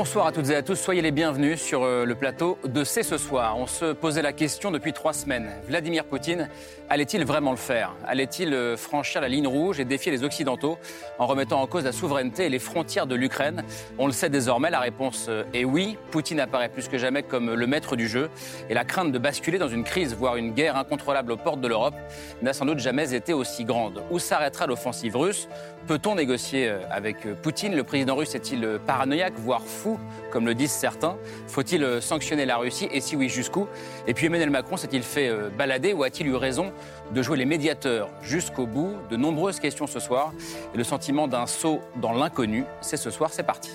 Bonsoir à toutes et à tous, soyez les bienvenus sur euh, le plateau de C'est ce soir. On se posait la question depuis trois semaines. Vladimir Poutine allait-il vraiment le faire? Allait-il euh, franchir la ligne rouge et défier les Occidentaux en remettant en cause la souveraineté et les frontières de l'Ukraine? On le sait désormais, la réponse euh, est oui. Poutine apparaît plus que jamais comme le maître du jeu et la crainte de basculer dans une crise, voire une guerre incontrôlable aux portes de l'Europe, n'a sans doute jamais été aussi grande. Où s'arrêtera l'offensive russe? Peut-on négocier avec Poutine Le président russe est-il paranoïaque, voire fou, comme le disent certains? Faut-il euh, sanctionner la Russie? Et si oui, jusqu'où? Et puis Emmanuel Macron s'est-il fait euh, balader ou a-t-il eu raison de jouer les médiateurs jusqu'au bout? De nombreuses questions ce soir. Et le sentiment d'un saut dans l'inconnu, c'est ce soir, c'est parti.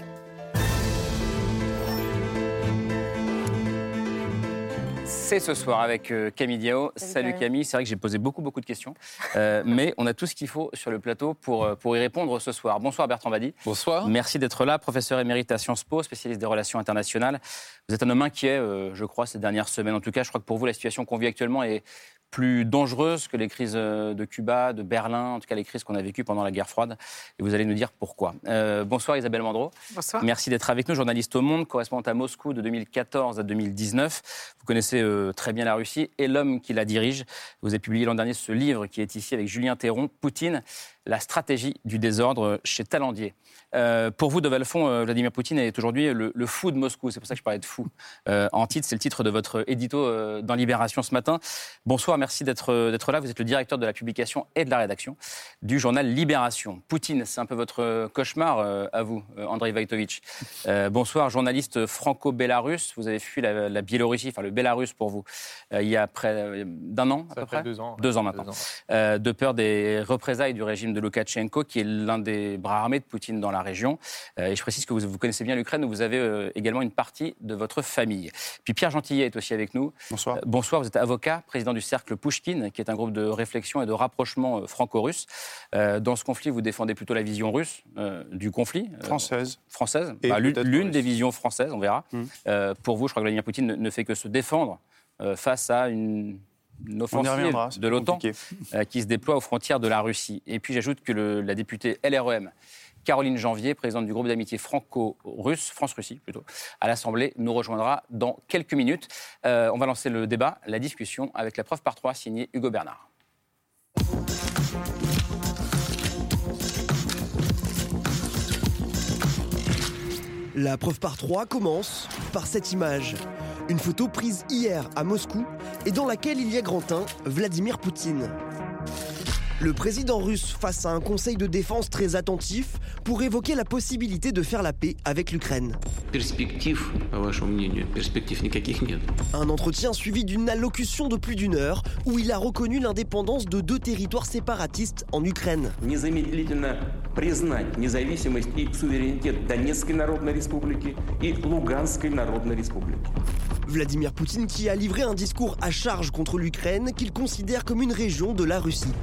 C'est ce soir avec euh, Camille Diao. Salut, Camille, c'est vrai que j'ai posé beaucoup beaucoup de questions, euh, mais on a tout ce qu'il faut sur le plateau pour, euh, pour y répondre ce soir. Bonsoir Bertrand Badi. Bonsoir. Merci d'être là, professeur émérite à Sciences Po, spécialiste des relations internationales. Vous êtes un homme inquiet, je crois, ces dernières semaines. En tout cas, je crois que pour vous, la situation qu'on vit actuellement est plus dangereuse que les crises euh, de Cuba, de Berlin, en tout cas les crises qu'on a vécues pendant la guerre froide. Et vous allez nous dire pourquoi. Euh, bonsoir Isabelle Mandreau. Bonsoir. Merci d'être avec nous, journaliste au Monde, correspondante à Moscou de 2014 à 2019. Vous connaissez euh, très bien la Russie et l'homme qui la dirige. Vous avez publié l'an dernier ce livre qui est ici avec Julien Théron, Poutine, la stratégie du désordre chez Talandier. Euh, pour vous, de Valfond, euh, Vladimir Poutine est aujourd'hui le, fou de Moscou. C'est pour ça que je parlais de fou. Euh, en titre, c'est le titre de votre édito dans Libération ce matin. Bonsoir, merci d'être là. Vous êtes le directeur de la publication et de la rédaction du journal Libération. Poutine, c'est un peu votre cauchemar à vous, Andrei Vaitovitch. bonsoir, journaliste franco-bélarusse. Vous avez fui la, Biélorussie, enfin le Bélarus pour vous, il y a près d'un an à peu près? Deux ans. Deux ans maintenant. de peur des représailles du régime de Loukachenko, qui est l'un des bras armés de Poutine dans la région. Euh, et je précise que vous, vous connaissez bien l'Ukraine, où vous avez euh, également une partie de votre famille. Puis Pierre Gentillet est aussi avec nous. Bonsoir. Euh, bonsoir, vous êtes avocat, président du Cercle Pushkin, qui est un groupe de réflexion et de rapprochement franco-russe. dans ce conflit, vous défendez plutôt la vision russe du conflit. Française. Française. Bah, l'une des visions françaises, on verra. Hum. pour vous, je crois que Vladimir Poutine ne, fait que se défendre face à une offensive de l'OTAN euh, qui se déploie aux frontières de la Russie. Et puis j'ajoute que la députée LREM, Caroline Janvier, présidente du groupe d'amitié franco-russe, France-Russie plutôt, à l'Assemblée, nous rejoindra dans quelques minutes. Euh, on va lancer le débat, la discussion avec la preuve par trois signée Hugo Bernard. La preuve par trois commence par cette image. Une photo prise hier à Moscou et dans laquelle il y a grand 1 Vladimir Poutine. Le président russe face à un conseil de défense très attentif pour évoquer la possibilité de faire la paix avec l'Ukraine. Un entretien suivi d'une allocution de plus d'une heure où il a reconnu l'indépendance de deux territoires séparatistes en Ukraine. Vladimir Poutine qui a livré un discours à charge contre l'Ukraine qu'il considère comme une région de la Russie.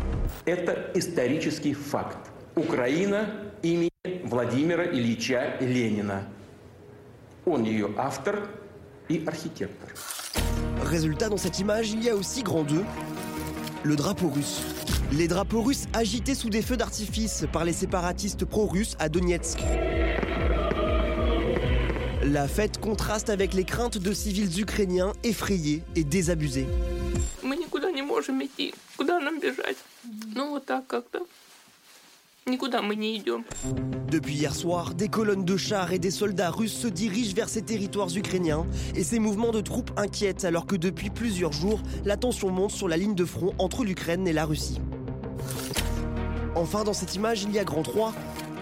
Résultat, dans cette image, il y a aussi grand 2, le drapeau russe. Les drapeaux russes agités sous des feux d'artifice par les séparatistes pro-russes à Donetsk. La fête contraste avec les craintes de civils ukrainiens effrayés et désabusés. Depuis hier soir, des colonnes de chars et des soldats russes se dirigent vers ces territoires ukrainiens et ces mouvements de troupes inquiètent alors que depuis plusieurs jours, la tension monte sur la ligne de front entre l'Ukraine et la Russie. Enfin, dans cette image, il y a grand 3,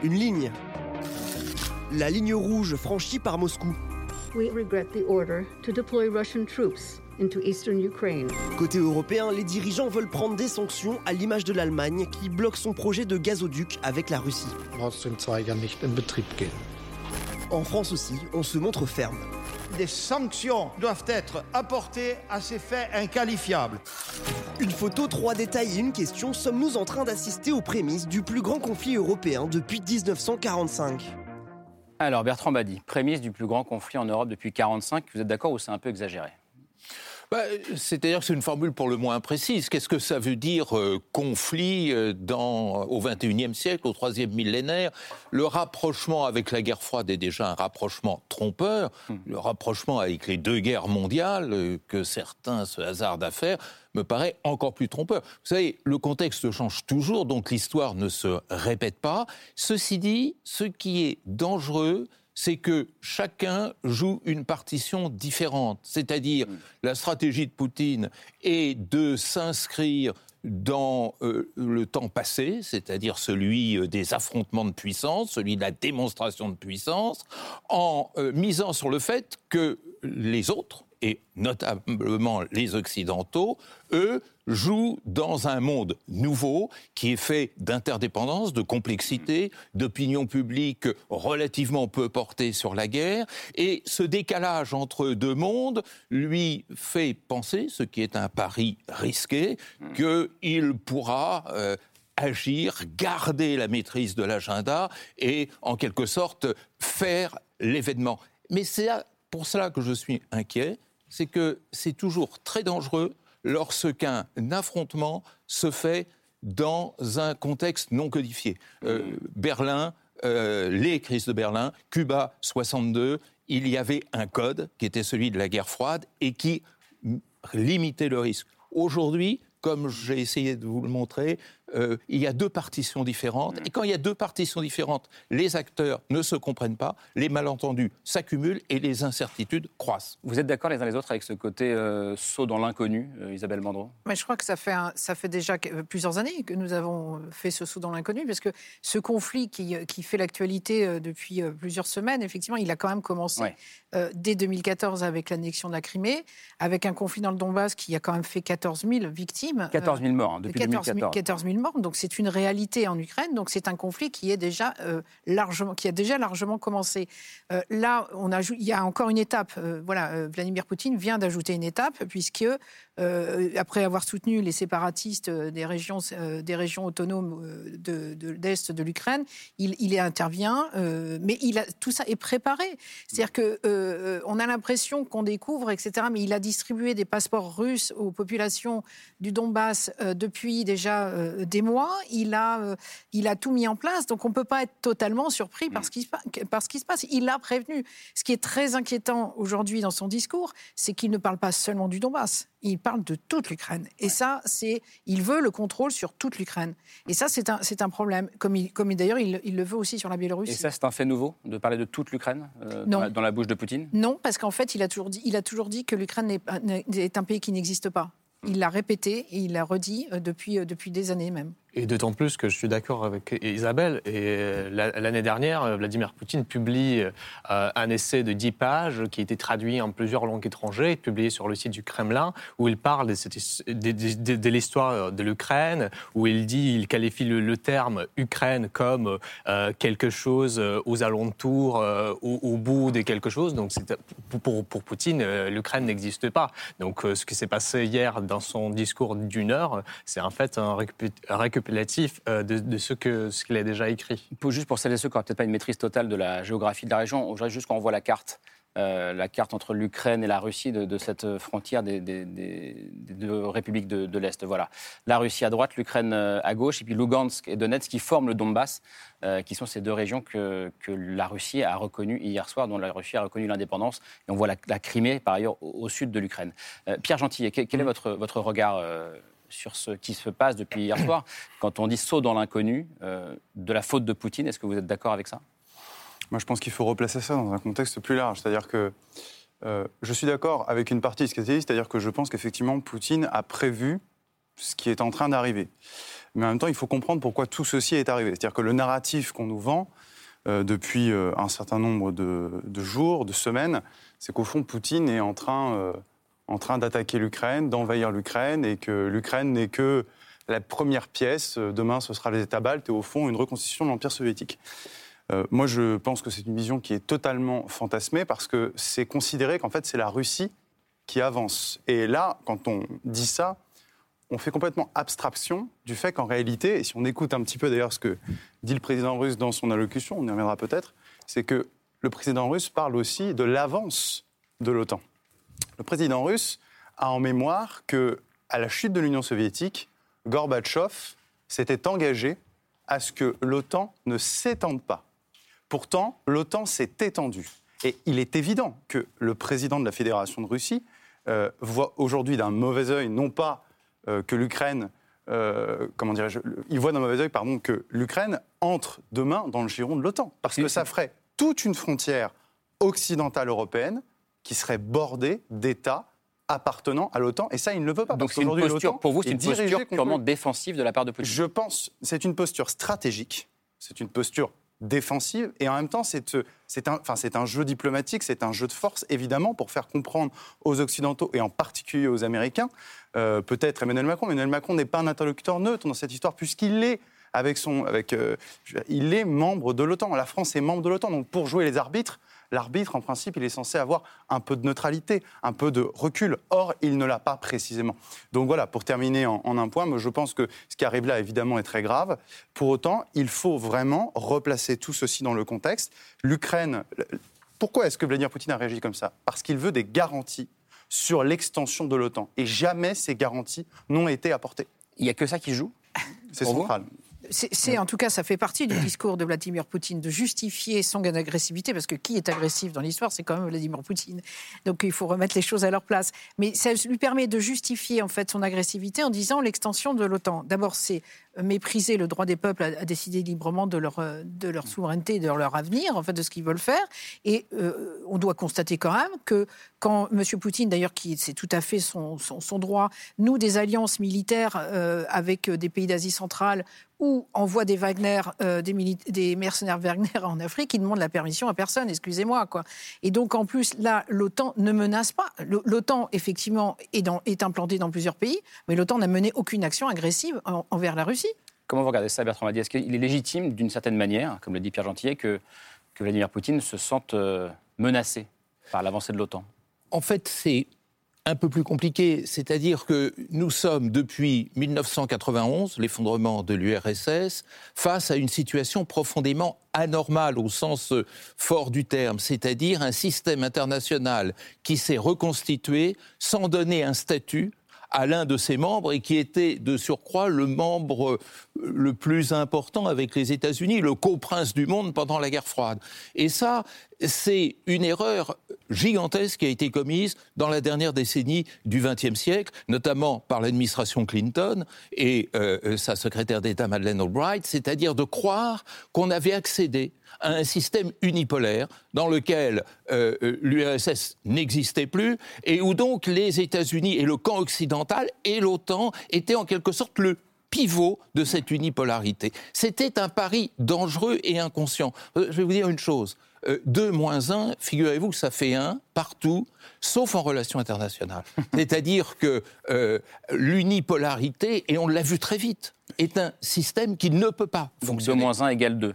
une ligne la ligne rouge franchie par Moscou. Côté européen, les dirigeants veulent prendre des sanctions à l'image de l'Allemagne qui bloque son projet de gazoduc avec la Russie. En France aussi, on se montre ferme. des sanctions doivent être apportées à ces faits inqualifiables. Une photo, trois détails et une question. Sommes-nous en train d'assister aux prémices du plus grand conflit européen depuis 1945 Alors, Bertrand Badi, prémisse du plus grand conflit en Europe depuis 1945, vous êtes d'accord ou c'est un peu exagéré? Bah, C'est-à-dire que c'est une formule pour le moins précise. Qu'est-ce que ça veut dire euh, conflit euh, dans, au XXIe siècle, au troisième millénaire? Le rapprochement avec la guerre froide est déjà un rapprochement trompeur. Hmm. Le rapprochement avec les deux guerres mondiales, euh, que certains se hasardent à faire, me paraît encore plus trompeur. Vous savez, le contexte change toujours, donc l'histoire ne se répète pas. Ceci dit, ce qui est dangereux, c'est que chacun joue une partition différente. C'est-à-dire, mm. la stratégie de Poutine est de s'inscrire dans euh, le temps passé, c'est-à-dire celui euh, des affrontements de puissance, celui de la démonstration de puissance, en euh, misant sur le fait que les autres, et notamment les Occidentaux, eux, jouent dans un monde nouveau qui est fait d'interdépendance, de complexité, d'opinion publique relativement peu portée sur la guerre. Et ce décalage entre deux mondes lui fait penser, ce qui est un pari risqué, qu'il pourra euh, agir, garder la maîtrise de l'agenda et en quelque sorte faire l'événement. Mais c'est pour cela que je suis inquiet, c'est que c'est toujours très dangereux lorsqu'un affrontement se fait dans un contexte non codifié. Euh. Berlin, euh, les crises de Berlin, Cuba 62, il y avait un code qui était celui de la guerre froide et qui limitait le risque. Aujourd'hui, comme j'ai essayé de vous le montrer, euh, il y a deux partitions différentes. Mm. Et quand il y a deux partitions différentes, les acteurs ne se comprennent pas, les malentendus s'accumulent et les incertitudes croissent. Vous êtes d'accord les uns les autres avec ce côté euh, saut dans l'inconnu, euh, Isabelle Mandreau Mais Je crois que ça fait, ça fait déjà plusieurs années que nous avons fait ce saut dans l'inconnu, parce que ce conflit qui, qui fait l'actualité depuis plusieurs semaines, effectivement, il a quand même commencé dès 2014 avec l'annexion de la Crimée, avec un conflit dans le Donbass qui a quand même fait 14 000 victimes. 14 000 morts hein, depuis 2014. 14 000 donc c'est une réalité en Ukraine. Donc c'est un conflit qui est déjà euh, largement, qui a déjà largement commencé. Euh, là, on a, il y a encore une étape. Euh, voilà, Vladimir Poutine vient d'ajouter une étape puisque après avoir soutenu les séparatistes des régions, des régions autonomes de, d'est de, l'Ukraine, il, intervient, mais tout ça est préparé. C'est-à-dire que on a l'impression qu'on découvre, etc. Mais il a distribué des passeports russes aux populations du Donbass depuis déjà des mois, il a, euh, il a tout mis en place. Donc on ne peut pas être totalement surpris par ce, qui, par ce qui se passe. Il l'a prévenu. Ce qui est très inquiétant aujourd'hui dans son discours, c'est qu'il ne parle pas seulement du Donbass. Il parle de toute l'Ukraine. Et ça, c'est. Il veut le contrôle sur toute l'Ukraine. Et ça, c'est un, c'est un problème. Comme, il, comme d'ailleurs, il, il, le veut aussi sur la Biélorussie. Et ça, c'est un fait nouveau, de parler de toute l'Ukraine euh, dans, dans, la bouche de Poutine? Non, parce qu'en fait, il a toujours dit, il a toujours dit que l'Ukraine est un pays qui n'existe pas. Il l'a répété et il l'a redit euh, depuis, euh, depuis des années même. Et d'autant plus que je suis d'accord avec Isabelle. Et l'année dernière, Vladimir Poutine publie euh, un essai de 10 pages qui a été traduit en plusieurs langues étrangères, publié sur le site du Kremlin, où il parle de, l'histoire de l'Ukraine, où il dit, il qualifie le, terme Ukraine comme euh, quelque chose euh, aux alentours, au, bout de quelque chose. Donc pour, pour Poutine, l'Ukraine n'existe pas. Donc ce qui s'est passé hier dans son discours d'une heure, c'est en fait un récupération euh, de, ce qu'il ce qu'il a déjà écrit. Juste pour celles et ceux qui n'ont peut-être pas une maîtrise totale de la géographie de la région, juste qu'on voit la carte. Euh, la carte entre l'Ukraine et la Russie de, cette frontière des, deux républiques de, l'Est. Voilà. La Russie à droite, l'Ukraine euh, à gauche, et puis Lugansk et Donetsk qui forment le Donbass, qui sont ces deux régions que, que, la Russie a reconnues hier soir, dont la Russie a reconnu l'indépendance. Et on voit la, Crimée, par ailleurs, au, sud de l'Ukraine. Pierre Gentil, quel, est votre, votre regard sur ce qui se passe depuis hier soir. Quand on dit saut dans l'inconnu, euh, de la faute de Poutine, est-ce que vous êtes d'accord avec ça? Moi, je pense qu'il faut replacer ça dans un contexte plus large. C'est-à-dire que euh, je suis d'accord avec une partie de ce qui c'est-à-dire que je pense qu'effectivement, Poutine a prévu ce qui est en train d'arriver. Mais en même temps, il faut comprendre pourquoi tout ceci est arrivé. C'est-à-dire que le narratif qu'on nous vend euh, depuis un certain nombre de, jours, de semaines, c'est qu'au fond, Poutine est en train en train d'attaquer l'Ukraine, d'envahir l'Ukraine, et que l'Ukraine n'est que la première pièce. Demain, ce sera les États baltes et au fond, une reconstitution de l'Empire soviétique. Euh, moi, je pense que c'est une vision qui est totalement fantasmée parce que c'est considéré qu'en fait, c'est la Russie qui avance. Et là, quand on dit ça, on fait complètement abstraction du fait qu'en réalité, et si on écoute un petit peu d'ailleurs ce que dit le président russe dans son allocution, on y reviendra peut-être, c'est que le président russe parle aussi de l'avance de l'OTAN. Le président russe a en mémoire que, à la chute de l'Union soviétique, Gorbatchev s'était engagé à ce que l'OTAN ne s'étende pas. Pourtant, l'OTAN s'est étendue. Et il est évident que le président de la Fédération de Russie euh, voit aujourd'hui d'un mauvais œil, non pas euh, que l'Ukraine, euh, comment dirais-je, il voit d'un mauvais œil, pardon, que l'Ukraine entre demain dans le giron de l'OTAN, parce que ça ferait toute une frontière occidentale européenne qui serait bordée d'États appartenant à l'OTAN, et ça, il ne le veut pas. Donc c'est une posture, pour vous, est c'est une posture purement défensive de la part de Poutine. Je pense, c'est une posture stratégique, c'est une posture défensive, et en même temps, c'est c'est un, enfin, c'est un jeu diplomatique, c'est un jeu de force, évidemment, pour faire comprendre aux Occidentaux, et en particulier aux Américains, euh, peut-être Emmanuel Macron, Emmanuel Macron n'est pas un interlocuteur neutre dans cette histoire, puisqu'il est avec son, avec, euh, il est membre de l'OTAN. La France est membre de l'OTAN, donc pour jouer les arbitres, l'arbitre, en principe, il est censé avoir un peu de neutralité, un peu de recul. Or, il ne l'a pas précisément. Donc voilà, pour terminer en, en un point, moi, je pense que ce qui arrive là, évidemment, est très grave. Pour autant, il faut vraiment replacer tout ceci dans le contexte. L'Ukraine, pourquoi est-ce que Vladimir Poutine a réagi comme ça? Parce qu'il veut des garanties sur l'extension de l'OTAN. Et jamais ces garanties n'ont été apportées. Il n'y a que ça qui joue? C'est vous? central. C'est, en tout cas, ça fait partie du discours de Vladimir Poutine de justifier son agressivité, parce que qui est agressif dans l'histoire, c'est quand même Vladimir Poutine. Donc il faut remettre les choses à leur place. Mais ça lui permet de justifier en fait son agressivité en disant l'extension de l'OTAN. D'abord, c'est mépriser le droit des peuples à, décider librement de leur, euh, de leur souveraineté, et de leur avenir, en fait, de ce qu'ils veulent faire. Et euh, on doit constater quand même que quand M. Poutine, d'ailleurs, qui c'est tout à fait son, son, droit, noue des alliances militaires euh, avec des pays d'Asie centrale ou envoie des Wagner, des, mercenaires Wagner en Afrique, il demande la permission à personne, excusez-moi. Et donc, en plus, là, l'OTAN ne menace pas. L'OTAN, effectivement, est, dans- implantée dans plusieurs pays, mais l'OTAN n'a mené aucune action agressive en- envers la Russie. Comment vous regardez ça, Bertrand Madi Est-ce qu'il est légitime, d'une certaine manière, comme le dit Pierre Gentillet, que, Vladimir Poutine se sente euh, menacé par l'avancée de l'OTAN? En fait, c'est un peu plus compliqué. C'est-à-dire que nous sommes, depuis 1991, l'effondrement de l'URSS, face à une situation profondément anormale au sens euh, fort du terme, c'est-à-dire un système international qui s'est reconstitué sans donner un statut à l'un de ses membres et qui était de surcroît le membre euh, le plus important avec les États-Unis, le coprince du monde pendant la guerre froide. Et ça, c'est une erreur gigantesque qui a été commise dans la dernière décennie du XXe siècle, notamment par l'administration Clinton et euh, sa secrétaire d'État Madeleine Albright, c'est-à-dire de croire qu'on avait accédé à un système unipolaire dans lequel euh, euh, l'URSS n'existait plus et où donc les États-Unis et le camp occidental et l'OTAN étaient en quelque sorte le pivot de cette unipolarité. C'était un pari dangereux et inconscient. Euh, Je vais vous dire une chose. 2 moins 1, figurez-vous que ça fait 1 partout, sauf en relations internationales. C'est-à-dire que euh, l'unipolarité, et on l'a vu très vite, est un système qui ne peut pas Donc 2 fonctionner. moins 1 égale 2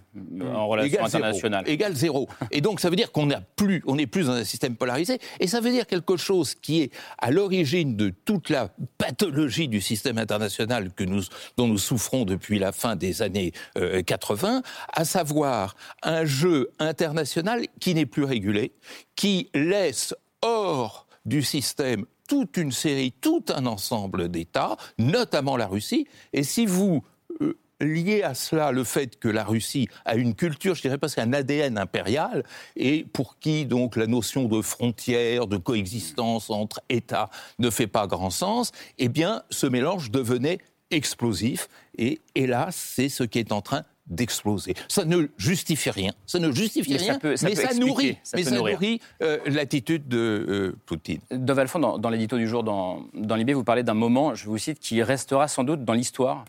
en relation Égale internationale. Égale zéro. Et donc, ça veut dire qu'on n'est plus, on n'est plus dans un système polarisé. Et ça veut dire quelque chose qui est à l'origine de toute la pathologie du système international que nous, dont nous souffrons depuis la fin des années euh, 80, à savoir un jeu international qui n'est plus régulé, qui laisse hors du système toute une série, tout un ensemble d'États, notamment la Russie. Et si vous euh, liez à cela le fait que la Russie a une culture, je dirais presque un ADN impérial, et pour qui donc la notion de frontière, de coexistence entre États ne fait pas grand sens, eh bien ce mélange devenait explosif. Et hélas, c'est ce qui est en train d'exploser. Ça ne justifie rien. Ça ne justifie Mais ça rien, peut- ça mais ça nourrit, mais ça nourrit euh, l'attitude de euh, Poutine. Dov Alphonse, dans, dans l'édito du jour dans, dans Libé, vous parlez d'un moment, je vous cite, qui restera sans doute dans l'histoire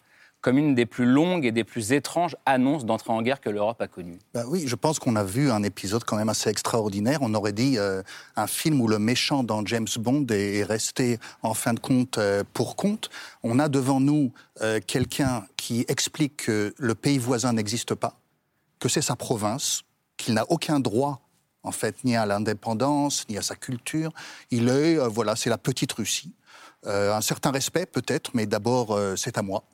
comme une des plus longues et des plus étranges annonces d'entrée en guerre que l'Europe a connue. Bah oui, je pense qu'on a vu un épisode quand même assez extraordinaire. On aurait dit euh, un film où le méchant dans James Bond est, est resté en fin de compte euh, pour compte. On a devant nous euh, quelqu'un qui explique que le pays voisin n'existe pas, que c'est sa province, qu'il n'a aucun droit en fait, ni à l'indépendance, ni à sa culture. Il est, voilà, c'est la petite Russie. Un certain respect peut-être, mais d'abord, c'est à moi.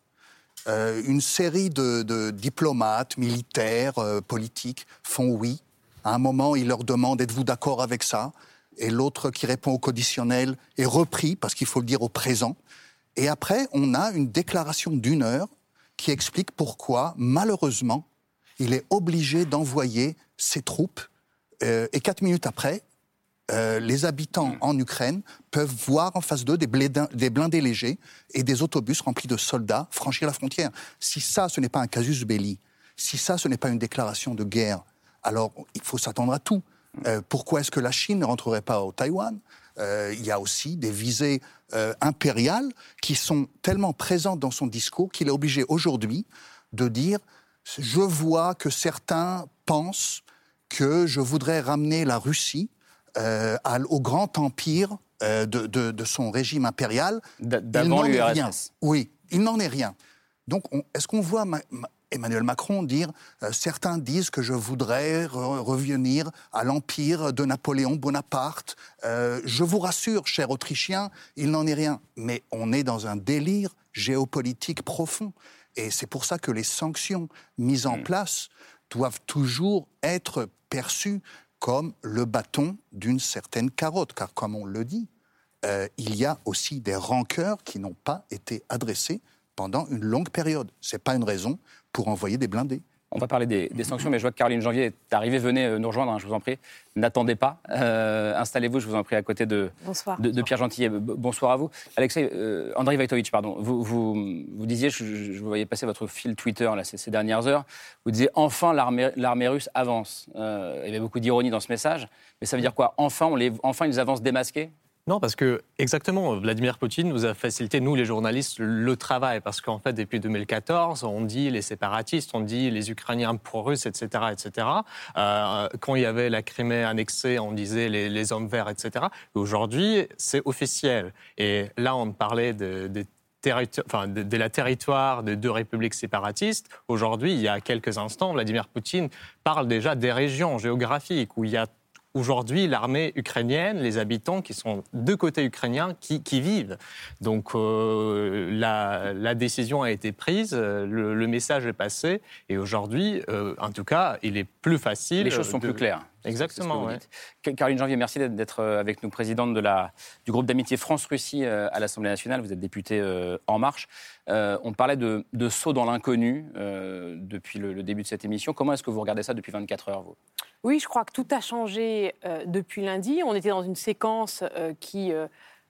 Une série de, diplomates, militaires, politiques font oui. À un moment, il leur demande êtes-vous d'accord avec ça? Et l'autre qui répond au conditionnel est repris, parce qu'il faut le dire au présent. Et après, on a une déclaration d'une heure qui explique pourquoi, malheureusement, il est obligé d'envoyer ses troupes euh, et quatre minutes après, euh, les habitants mm. en Ukraine peuvent voir en face d'eux des, des, blindés légers et des autobus remplis de soldats franchir la frontière. Si ça, ce n'est pas un casus belli, si ça, ce n'est pas une déclaration de guerre, alors il faut s'attendre à tout. Mm. Euh, pourquoi est-ce que la Chine ne rentrerait pas au Taïwan? Il y a aussi des visées impériales qui sont tellement présentes dans son discours qu'il est obligé aujourd'hui de dire je vois que certains pensent que je voudrais ramener la Russie euh, au grand empire euh, de, son régime impérial. D'avant l'URSS. Oui, il n'en est rien. Donc, est-ce qu'on voit Emmanuel Macron dire euh, certains disent que je voudrais revenir à l'empire de Napoléon Bonaparte. je vous rassure, cher Autrichien, il n'en est rien. Mais on est dans un délire géopolitique profond. Et c'est pour ça que les sanctions mises en hmm. place doivent toujours être perçues comme le bâton d'une certaine carotte, car comme on le dit, euh, il y a aussi des rancœurs qui n'ont pas été adressées pendant une longue période. Ce n'est pas une raison pour envoyer des blindés. On va parler des, sanctions, mais je vois que Caroline Janvier est arrivée. Venez euh, nous rejoindre, hein, je vous en prie. N'attendez pas. Euh, installez-vous, je vous en prie, à côté de, de, Pierre Gentillet. Bonsoir à vous. Alexei, euh, Andrei Vaitovitch, pardon. Vous, vous, disiez, je, vous voyais passer votre fil Twitter là, ces, dernières heures. Vous disiez enfin l'armée russe avance. il y avait beaucoup d'ironie dans ce message. Mais ça veut dire quoi? Enfin, on les, enfin, ils avancent démasqués? Non, parce que exactement, Vladimir Poutine nous a facilité, nous les journalistes, le travail. Parce qu'en fait, depuis 2014, on dit les séparatistes, on dit les Ukrainiens pro-russes, etc. etc. Euh, quand il y avait la Crimée annexée, on disait les, hommes verts, etc. Aujourd'hui, c'est officiel. Et là, on parlait de, Enfin, de, la territoire de deux républiques séparatistes. Aujourd'hui, il y a quelques instants, Vladimir Poutine parle déjà des régions géographiques où il y a aujourd'hui l'armée ukrainienne, les habitants qui sont de côté ukrainien qui, vivent. Donc euh, la, décision a été prise, le, message est passé, et aujourd'hui, euh, en tout cas, il est plus facile. Les choses sont plus claires. Exactement. Caroline Janvier, merci d'être euh, avec nous, présidente de la, du groupe d'amitié France-Russie à l'Assemblée nationale. Vous êtes députée En Marche. on parlait de, saut dans l'inconnu depuis le, le, début de cette émission. Comment est-ce que vous regardez ça depuis 24 heures, vous? Oui, je crois que tout a changé euh, depuis lundi. On était dans une séquence euh, qui, euh,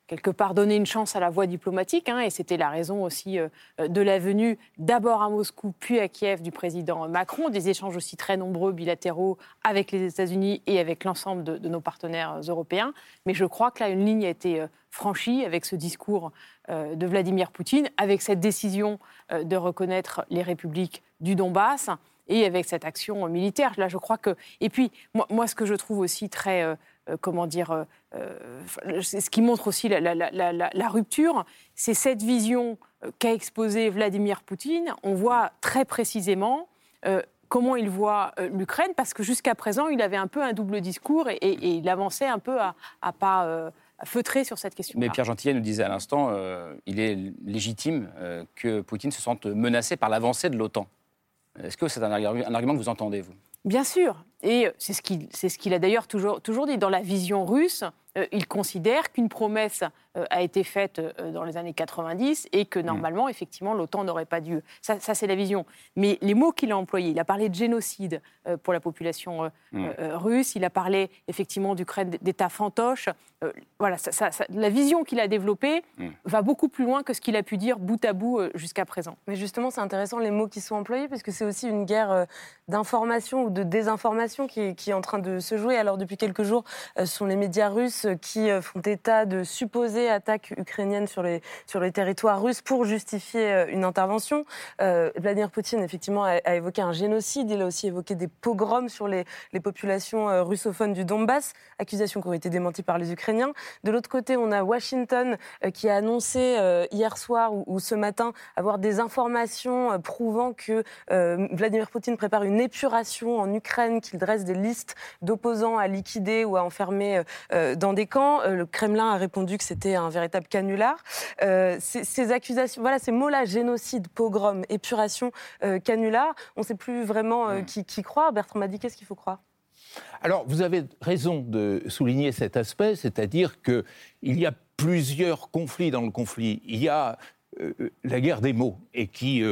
quelque part, donnait une chance à la voie diplomatique, hein, et c'était la raison aussi de la venue d'abord à Moscou, puis à Kiev du président Macron, des échanges aussi très nombreux bilatéraux avec les États-Unis et avec l'ensemble de, nos partenaires européens. Mais je crois que là, une ligne a été franchie avec ce discours de Vladimir Poutine, avec cette décision de reconnaître les républiques du Donbass et avec cette action militaire. Là, je crois que. Et puis, moi, ce que je trouve aussi très. Euh, euh, comment dire, euh, ce qui montre aussi la, rupture, c'est cette vision qu'a exposée Vladimir Poutine. On voit très précisément comment il voit l'Ukraine, parce que jusqu'à présent, il avait un peu un double discours et, il avançait un peu à, pas feutrer sur cette question. Mais Pierre Gentillet nous disait à l'instant, il est légitime que Poutine se sente menacé par l'avancée de l'OTAN. Est-ce que c'est un, argument que vous entendez, vous? Bien sûr. Et c'est ce qu'il a d'ailleurs toujours, dit. Dans la vision russe, euh, il considère qu'une promesse euh, a été faite euh, dans les années 90 et que mm. normalement, effectivement, l'OTAN n'aurait pas dû. Ça, c'est la vision. Mais les mots qu'il a employés, il a parlé de génocide pour la population mm. russe, il a parlé effectivement d'Ukraine d'État fantoche. voilà, la vision qu'il a développée mm. va beaucoup plus loin que ce qu'il a pu dire bout à bout jusqu'à présent. Mais justement, c'est intéressant les mots qui sont employés, parce que c'est aussi une guerre d'information ou de désinformation qui, qui, est en train de se jouer. Alors, depuis quelques jours, ce sont les médias russes qui font état de supposer attaques ukrainiennes sur les, sur les territoires russes pour justifier euh, une intervention. Euh, Vladimir Poutine, effectivement, a, évoqué un génocide. Il a aussi évoqué des pogroms sur les, les populations euh, russophones du Donbass, accusations qui ont été démenties par les Ukrainiens. De l'autre côté, on a Washington qui a annoncé hier soir ou, ce matin avoir des informations prouvant que Vladimir Poutine prépare une épuration en Ukraine, qu'il dresse des listes d'opposants à liquider ou à enfermer dans des camps. Le Kremlin a répondu que c'était un véritable canular. Euh, ces, ces accusations, voilà, ces mots-là, génocide, pogrom, épuration, euh, canular, on ne sait plus vraiment euh, qui, qui croire. Bertrand m'a dit qu'est-ce qu'il faut croire? Alors, vous avez raison de souligner cet aspect, c'est-à-dire qu'il y a plusieurs conflits dans le conflit. Il y a euh, la guerre des mots, et qui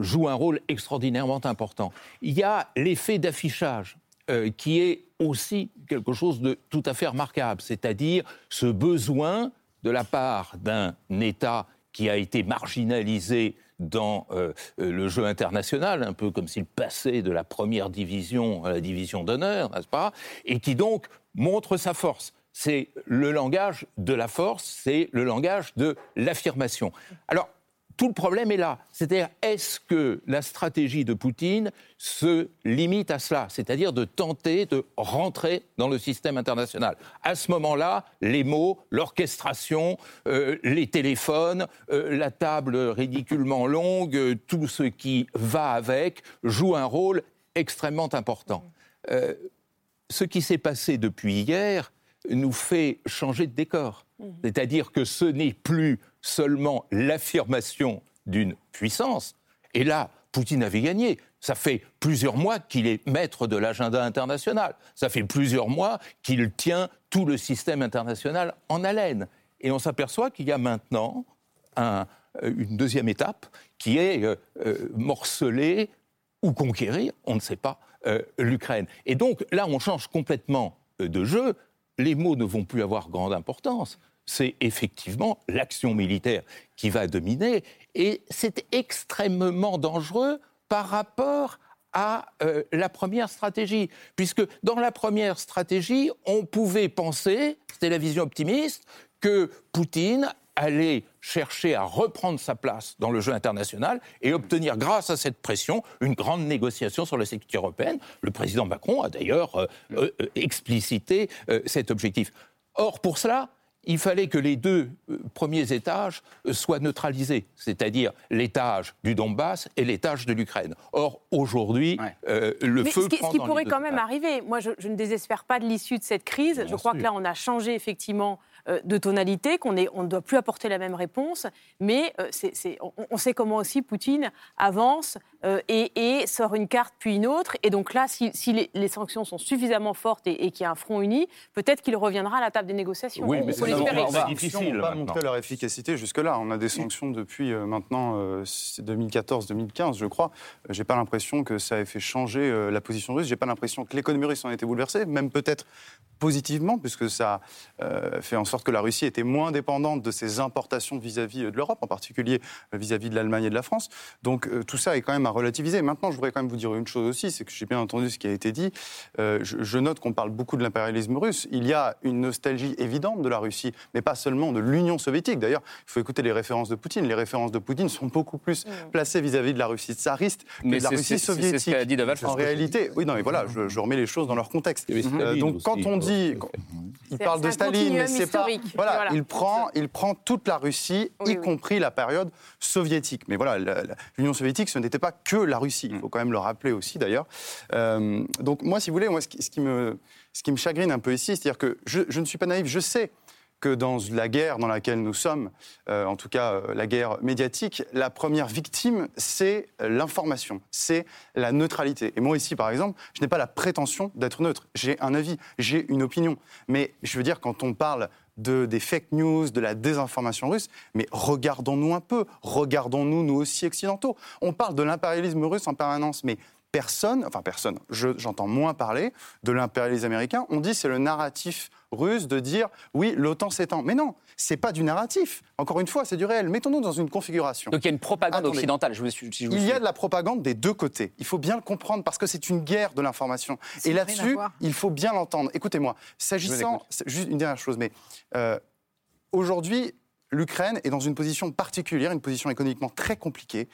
joue un rôle extraordinairement important. Il y a l'effet d'affichage, euh, qui est aussi quelque chose de tout à fait remarquable, c'est-à-dire ce besoin de la part d'un État qui a été marginalisé dans euh, euh, le jeu international, un peu comme s'il passait de la première division à la division d'honneur, n'est-ce pas Et qui donc montre sa force. C'est le langage de la force, c'est le langage de l'affirmation. Alors, tout le problème est là. C'est-à-dire, est-ce que la stratégie de Poutine se limite à cela? C'est-à-dire de tenter de rentrer dans le système international. À ce moment-là, les mots, l'orchestration, euh, les téléphones, euh, la table ridiculement longue, euh, tout ce qui va avec, joue un rôle extrêmement important. Ce qui s'est passé depuis hier nous fait changer de décor. C'est-à-dire que ce n'est plus seulement l'affirmation d'une puissance. Et là, Poutine avait gagné. Ça fait plusieurs mois qu'il est maître de l'agenda international. Ça fait plusieurs mois qu'il tient tout le système international en haleine. Et on s'aperçoit qu'il y a maintenant euh, une deuxième étape qui est euh, euh, morceler ou conquérir, on ne sait pas, euh, l'Ukraine. Et donc là, on change complètement de jeu. Les mots ne vont plus avoir grande importance. C'est effectivement l'action militaire qui va dominer. Et c'est extrêmement dangereux par rapport à euh, la première stratégie. Puisque dans la première stratégie, on pouvait penser, c'était la vision optimiste, que Poutine allait chercher à reprendre sa place dans le jeu international et obtenir, grâce à cette pression, une grande négociation sur la sécurité européenne. Le président Macron a d'ailleurs euh, euh, explicité cet objectif. Or, pour cela, il fallait que les deux euh, premiers étages euh, soient neutralisés, c'est-à-dire l'étage du Donbass et l'étage de l'Ukraine. Or, aujourd'hui, euh, le Mais feu ce qui, ce qui dans les pourrait deux quand même étages. arriver, moi je, je ne désespère pas de l'issue de cette crise. je crois sûr. que là on a changé effectivement de tonalité, qu'on on ne doit plus apporter la même réponse, mais euh, on, on sait comment aussi Poutine avance euh, et, et sort une carte puis une autre. Et donc là, si, si les, les sanctions sont suffisamment fortes et, et qu'il y a un front uni, peut-être qu'il reviendra à la table des négociations. Oui, On- mais on c'est on difficile, sanctions n'ont pas montré leur efficacité jusque-là. On a des sanctions depuis euh, maintenant euh, 2014-2015, je crois. Euh, J'ai pas l'impression que ça ait fait changer euh, la position russe. J'ai pas l'impression que l'économie russe en a été bouleversée, même peut-être positivement, puisque ça euh, fait en sorte que la Russie était moins dépendante de ses importations vis-à-vis euh, de l'Europe, en particulier vis-à-vis de l'Allemagne et de la France. Donc euh, tout ça est quand même à relativiser. Maintenant, je voudrais quand même vous dire une chose aussi, c'est que j'ai bien entendu ce qui a été dit. Euh, je, je note qu'on parle beaucoup de l'impérialisme russe. Il y a une nostalgie évidente de la Russie, mais pas seulement de l'Union soviétique. D'ailleurs, il faut écouter les références de Poutine. Les références de Poutine sont beaucoup plus placées vis-à-vis de la Russie tsariste que Mais de la Russie c'est- c'est ce soviétique. qu'a dit c'est en réalité, oui, non, mais voilà, je, je remets les choses dans leur contexte. Euh, donc, quand on dit, il parle de Staline, mais c'est pas. Voilà, Voilà. il prend, il prend toute la Russie, Oui, y oui. compris la période soviétique. Mais voilà, l'Union soviétique, ce n'était pas que la Russie. Il faut quand même le rappeler aussi, d'ailleurs. Euh, donc, moi, si vous voulez, moi, ce qui, ce qui me, ce qui me chagrine un peu ici, c'est-à-dire que je, je ne suis pas naïf. Je sais que dans la guerre dans laquelle nous sommes, euh, en tout cas euh, la guerre médiatique, la première victime, c'est l'information, c'est la neutralité. Et moi ici, par exemple, je n'ai pas la prétention d'être neutre. J'ai un avis, j'ai une opinion. Mais je veux dire, quand on parle de, des fake news, de la désinformation russe, mais regardons-nous un peu, regardons-nous nous aussi occidentaux. On parle de l'impérialisme russe en permanence, mais personne, enfin personne, je- j'entends moins parler de l'impérialisme américain. On dit c'est le narratif russe de dire oui, l'OTAN s'étend. Mais non, c'est pas du narratif. Encore une fois, c'est du réel. Mettons-nous dans une configuration. Donc il y a une propagande Attendez. occidentale. Je vous, si je vous Il y a suis. de la propagande des deux côtés. Il faut bien le comprendre parce que c'est une guerre de l'information. Et là-dessus, il faut bien l'entendre. Écoutez-moi, s'agissant, juste une dernière chose, mais euh, aujourd'hui, l'Ukraine est dans une position particulière, une position économiquement très compliquée,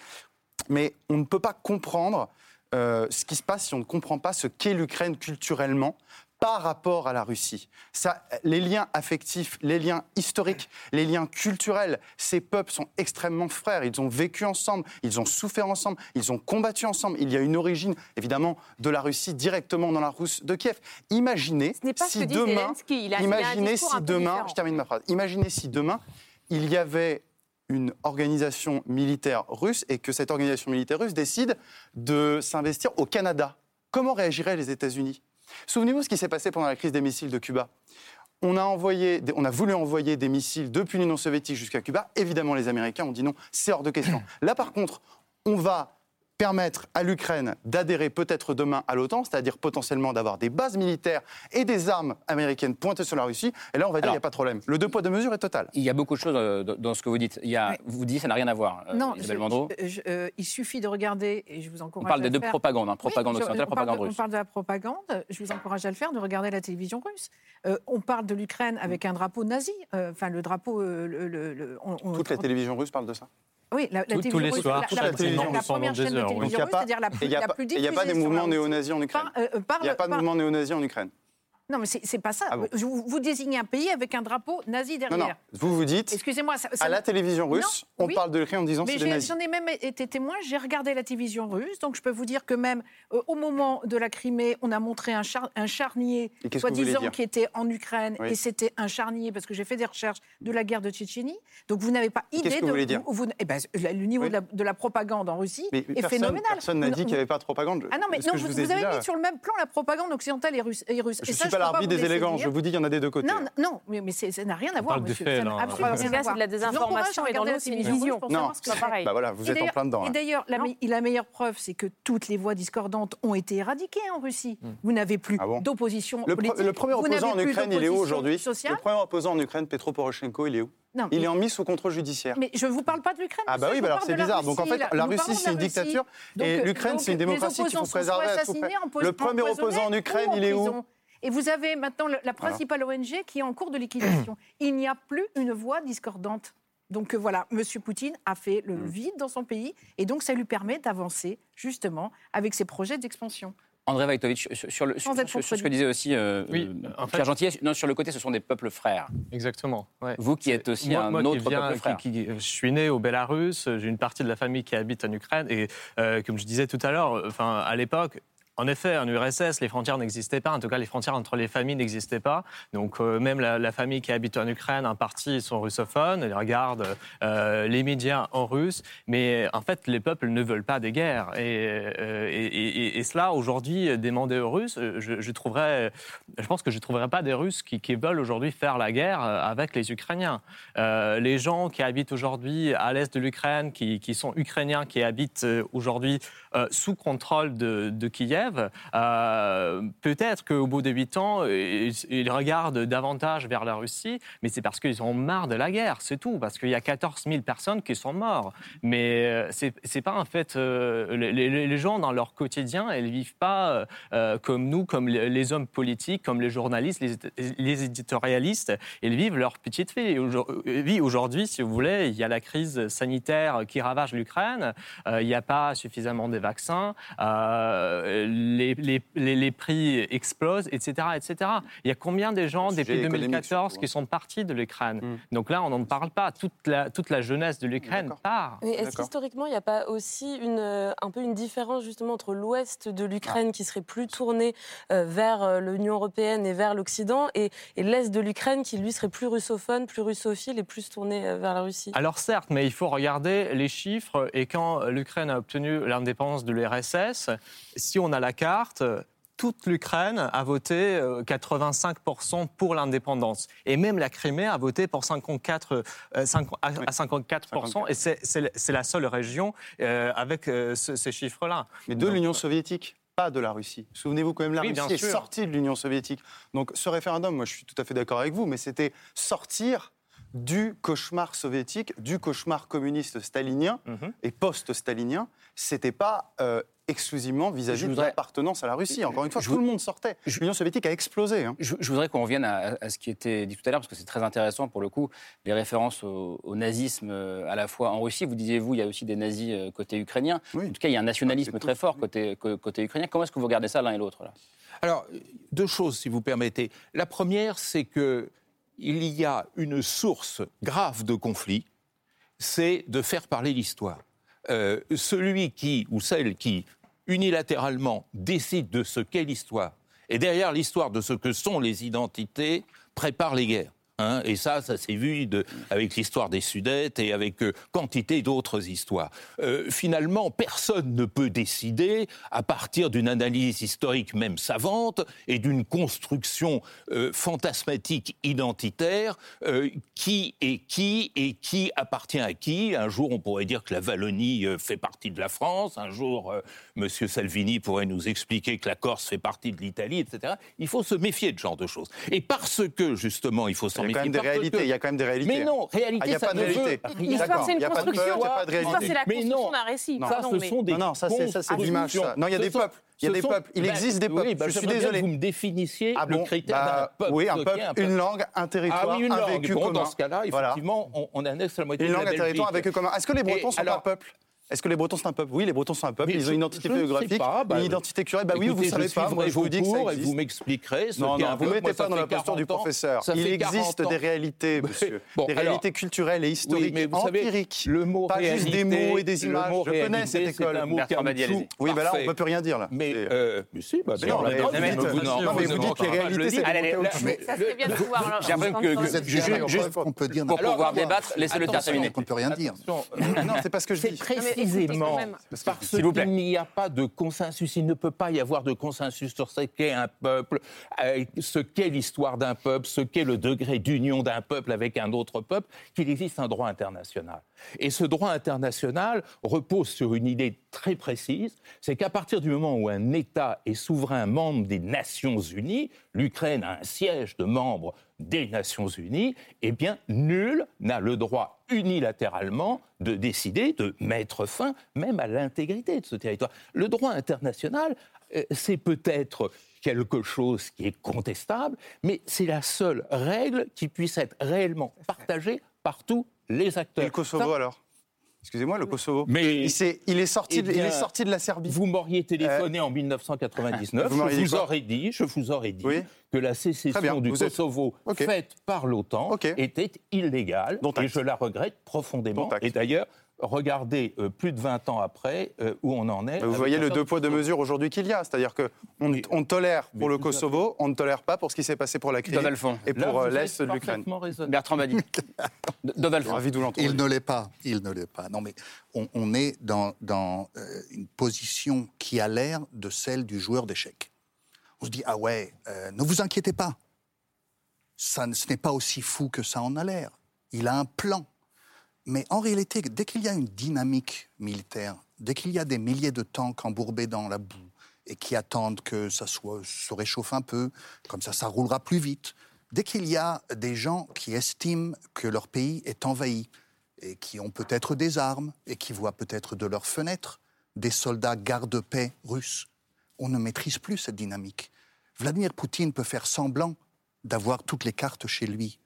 mais on ne peut pas comprendre euh, ce qui se passe si on ne comprend pas ce qu'est l'Ukraine culturellement par rapport à la Russie. Ça, les liens affectifs, les liens historiques, les liens culturels, ces peuples sont extrêmement frères. Ils ont vécu ensemble, ils ont souffert ensemble, ils ont combattu ensemble. Il y a une origine, évidemment, de la Russie directement dans la Rousse de Kiev. Imaginez pas si demain, Zelensky. Il a- il a un imaginez si demain, je termine ma phrase. Imaginez si demain il y avait une organisation militaire russe et que cette organisation militaire russe décide de s'investir au Canada. Comment réagiraient les États-Unis? Souvenez-vous ce qui s'est passé pendant la crise des missiles de Cuba. On a, envoyé, des- on a voulu envoyer des missiles depuis l'Union soviétique jusqu'à Cuba. Évidemment, les Américains ont dit non, c'est hors de question. Là, par contre, on va permettre à l'Ukraine d'adhérer peut-être demain à l'OTAN, c'est-à-dire potentiellement d'avoir des bases militaires et des armes américaines pointées sur la Russie. Et là, on va dire qu'il n'y a pas de problème. Le deux poids, deux mesures est total. Il y a beaucoup de choses euh, dans ce que vous dites. Il y a, Vous dites ça n'a rien à voir, euh, non, Isabelle je- Mandreau. je- je- euh, il suffit de regarder, et je vous On encourage parle à des le deux faire. propagandes, hein, propagande Oui, occidentale, on parle de- propagande russe. On parle de la propagande, je vous encourage à le faire, de regarder la télévision russe. Euh, on parle de l'Ukraine avec un drapeau nazi, euh, enfin le drapeau... euh, le, le- le- on- on- Toute la on- télévision russe parle de ça? Oui, la, la Tous- les soirs, la, première chaîne de télévision n'y a russe, pas, c'est-à-dire la plus, il y a la pas- plus et il y a pas diffusée de mouvement néo-nazi en Ukraine. Il n'y a pas de mouvement néo-nazi en Ukraine. Non, mais c'est pas ça. Ah bon vous, vous désignez un pays avec un drapeau nazi Non, derrière. non. Vous vous dites, Excusez-moi, à la télévision russe, Non, on oui. parle de l'Ukraine en disant c'est des nazis. j'en ai même été témoin, j'ai regardé la télévision russe, donc je peux vous dire que même euh, au moment de la Crimée, on a montré un, char- un charnier, soi-disant, qui était en Ukraine, Oui. et c'était un charnier, parce que j'ai fait des recherches de la guerre de Tchétchénie, donc vous n'avez pas idée que de... vous voulez dire vous- eh ben, le niveau Oui. de, la, de la propagande en Russie Mais est personne, phénoménal. personne n'a dit qu'il n'y avait pas de propagande. Ah non, mais non, vous, avez là, mis sur le même plan la propagande occidentale et russe. Et russe. Je Et ça, l'arbitre des laisser élégants, dire. je vous dis qu'il y en a des deux côtés. Non, non, non, mais, ça n'a rien à voir, parle de monsieur. faits, Ça absolument rien à c'est de voir. la désinformation et dans l'autre, la c'est une vision. Non, c'est pareil. Bah voilà, vous Et êtes en d'ailleurs- plein dedans. Et d'ailleurs, la, me- la meilleure preuve, c'est que toutes les voix discordantes ont été éradiquées en Russie. Vous n'avez plus Ah d'opposition Le, pro- politique. le premier opposant en Ukraine, il est où aujourd'hui? Le premier opposant en Ukraine, Petro Poroshenko, il est où? Non, Il mais- est en mise sous contrôle judiciaire. Mais je ne vous parle pas de l'Ukraine. Ah bah oui, bah alors c'est bizarre. Donc en fait, la Russie c'est une Russie. dictature Donc, et l'Ukraine c'est une démocratie qu'il faut préserver à tout Le premier opposant en Ukraine, il est où prison. Et vous avez maintenant le- la principale ONG qui est en cours de liquidation. Il n'y a plus une voix discordante. Donc euh, voilà, M. Poutine a fait le vide dans son pays et donc ça lui permet d'avancer justement avec ses projets d'expansion. André Vajtovic, sur, le- sur- sur- sur ce que disait aussi euh, Oui, euh, en fait- Pierre Gentillet, non, sur le côté, ce sont des peuples frères. Exactement. ouais. Vous qui êtes aussi moi, un moi qui autre viens- peuple qui- frère. qui- je suis né au Bélarus, j'ai une partie de la famille qui habite en Ukraine et euh, comme je disais tout à l'heure, enfin à l'époque. En effet, en URSS, les frontières n'existaient pas. En tout cas, les frontières entre les familles n'existaient pas. Donc, euh, même la, famille qui habite en Ukraine, en partie, ils sont russophones. Ils regardent euh, les médias en russe. Mais en fait, les peuples ne veulent pas des guerres. Et, euh, cela, aujourd'hui, demander aux Russes, je, trouverais, je pense que je ne trouverais pas des Russes qui, veulent aujourd'hui faire la guerre avec les Ukrainiens. Les gens qui habitent aujourd'hui à l'est de l'Ukraine, qui, sont ukrainiens, qui habitent aujourd'hui sous contrôle de Kiev, euh, peut-être qu'au bout de huit ans, ils, regardent davantage vers la Russie, mais c'est parce qu'ils ont marre de la guerre, c'est tout, parce qu'il y a 14 000 personnes qui sont mortes. Mais euh, c'est c'est pas en fait euh, les, gens dans leur quotidien, ils vivent pas comme nous, comme les, hommes politiques, comme les journalistes, les, éditorialistes. Ils vivent leur petite vie. Aujourd- vie. Aujourd'hui, si vous voulez, il y a la crise sanitaire qui ravage l'Ukraine. Il n'y a pas suffisamment de vaccins. Les, les- les- les prix explosent, etc., etc. Il y a combien de gens depuis économique 2014 surtout, qui sont partis de l'Ukraine Hmm. Donc là, on n'en parle pas. Toute la, toute la jeunesse de l'Ukraine part. Mais est-ce qu'historiquement, il n'y a pas aussi une, euh, un peu une différence justement entre l'ouest de l'Ukraine qui serait plus tourné euh, vers euh, l'Union européenne et vers l'Occident et, et l'est de l'Ukraine qui lui serait plus russophone, plus russophile et plus tourné euh, vers la Russie? Alors certes, mais il faut regarder les chiffres. Et quand l'Ukraine a obtenu l'indépendance de l'URSS, si on a la carte, toute l'Ukraine a voté euh, 85% pour l'indépendance. Et même la Crimée a voté pour 54, euh, 50 à à 54%. Et c'est- la seule région euh, avec euh, ce- ces chiffres-là. Mais de l'Union soviétique, pas de la Russie. Souvenez-vous quand même, la Oui, Russie est sortie de l'Union soviétique. Donc ce référendum, moi je suis tout à fait d'accord avec vous, mais c'était sortir du cauchemar soviétique, du cauchemar communiste stalinien Mhm. et post-stalinien. C'était pas euh, exclusivement vis-à-vis de l'appartenance à la Russie. Encore une fois, Je tout le monde sortait. L'Union soviétique a explosé. hein. Je, je voudrais qu'on revienne à, à ce qui était dit tout à l'heure, parce que c'est très intéressant pour le coup, les références au, au nazisme euh, à la fois en Russie. Vous disiez, vous, il y a aussi des nazis euh, côté ukrainien. En tout cas, il y a un nationalisme très fort côté, côté ukrainien. Comment est-ce que vous regardez ça l'un et l'autre là? Alors, deux choses, si vous permettez. La première, c'est que il y a une source grave de conflit, c'est de faire parler l'histoire. Euh, celui qui ou celle qui unilatéralement décide de ce qu'est l'histoire et derrière l'histoire de ce que sont les identités prépare les guerres. Hein. et ça, ça s'est vu avec l'histoire des Sudètes et avec euh, quantité d'autres histoires. Euh, finalement, personne ne peut décider, à partir d'une analyse historique même savante et d'une construction euh, fantasmatique identitaire, euh, qui est qui et qui appartient à qui. Un jour, on pourrait dire que la Wallonie fait partie de la France. Un jour, Monsieur Salvini pourrait nous expliquer que la Corse fait partie de l'Italie, etc. Il faut se méfier de ce genre de choses. Et parce que, justement, il faut s'en y a quand méfier. même des parce réalités. que- Il y a quand même des réalités. Mais non, réalité, Ah, il y a ça pas de ne réalité. veut rien L'histoire, c'est une construction. il y a pas de c'est la Mais construction non. d'un récit. Non. Ça, ce sont des Non, non, ça, c'est- de l'image, ça. Non, il y a des peuples. Il y a des peuples. Il Ben, existe des peuples. ben, Je suis désolé. vous me définissiez Ah le critère Bah, d'un peuple. Oui, un peuple, une langue, un territoire, Ah oui, une un langue. vécu commun. dans ce cas-là, effectivement, on, annexe la moitié Une de langue, la un territoire, un vécu commun. Est-ce que les Bretons Et sont un peuple Est-ce que les Bretons sont un peuple? Oui, les Bretons sont un peuple. Mais Ils ont une identité ne géographique, pas, bah, une identité culturelle. Bah oui, vous Écoutez, savez pas. Moi, je vous dis que ça et vous m'expliquerez ce Non, non, vous peuple. mettez Moi, pas dans la posture du 40 ans. professeur. Il existe 40 ans. des réalités, monsieur. Bon, des alors- réalités culturelles et historiques, Oui, mais vous savez, empiriques. le mot Pas juste des réalité, mots et des le images. mot Je connais réalité, cette c'est école. un mot. Oui, bah là, on Parfait. peut plus rien dire, là. Mais, euh, mais si, bah, Mais non, on mais vous mais dites- mais ne m'entendez les réalités, c'est dis. des Allez, mots là, caoutchouc. Ça serait bien de pouvoir. J'ai l'impression que on peut dire pour pouvoir débattre, laissez-le terminer. On ne peut rien dire. Non, c'est pas ce que je dis. Précisément parce qu'il n'y a pas de consensus, il ne peut pas y avoir de consensus sur ce qu'est un peuple, euh, ce qu'est l'histoire d'un peuple, ce qu'est le degré d'union d'un peuple avec un autre peuple, qu'il existe un droit international. Et ce droit international repose sur une idée très précise, c'est qu'à partir du moment où un État est souverain membre des Nations Unies, l'Ukraine a un siège de membre des Nations Unies, eh bien, nul n'a le droit unilatéralement de décider de mettre fin même à l'intégrité de ce territoire. Le droit international, euh, c'est peut-être quelque chose qui est contestable, mais c'est la seule règle qui puisse être réellement partagée par tous les Et acteurs. le Kosovo, Ça, alors? Excusez-moi, le Kosovo. Mais- il, est sorti, Eh il est sorti de la Serbie. Vous m'auriez téléphoné en 1999, Vous je vous aurais dit, je vous aurais dit Oui. que la bien, sécession du êtes- Kosovo faite par l'OTAN était illégale Dont et je la regrette profondément. Et d'ailleurs, regardez euh, plus de 20 ans après euh, où on en est. Vous voyez le deux poids, deux mesures aujourd'hui qu'il y a. C'est-à-dire qu'on on tolère pour le Kosovo, on ne tolère pas pour ce qui s'est passé pour la Crimée et Là, pour euh, l'Est de l'Ukraine. Bertrand Badi. Donald Font. Ravi de vous l'entendre. Il ne l'est pas, il ne l'est pas. Non, mais on, on est dans, dans, euh, une position qui a l'air de celle du joueur d'échecs. On se dit, ah ouais, euh, ne vous inquiétez pas. Ça, ce n'est pas aussi fou que ça en a l'air. Il a un plan. Mais en réalité, dès qu'il y a une dynamique militaire, dès qu'il y a des milliers de tanks embourbés dans la boue et qui attendent que ça soit, se réchauffe un peu, comme ça, ça roulera plus vite, dès qu'il y a des gens qui estiment que leur pays est envahi et qui ont peut-être des armes et qui voient peut-être de leurs fenêtres des soldats garde-paix russes, on ne maîtrise plus cette dynamique. Vladimir Poutine peut faire semblant d'avoir toutes les cartes chez lui,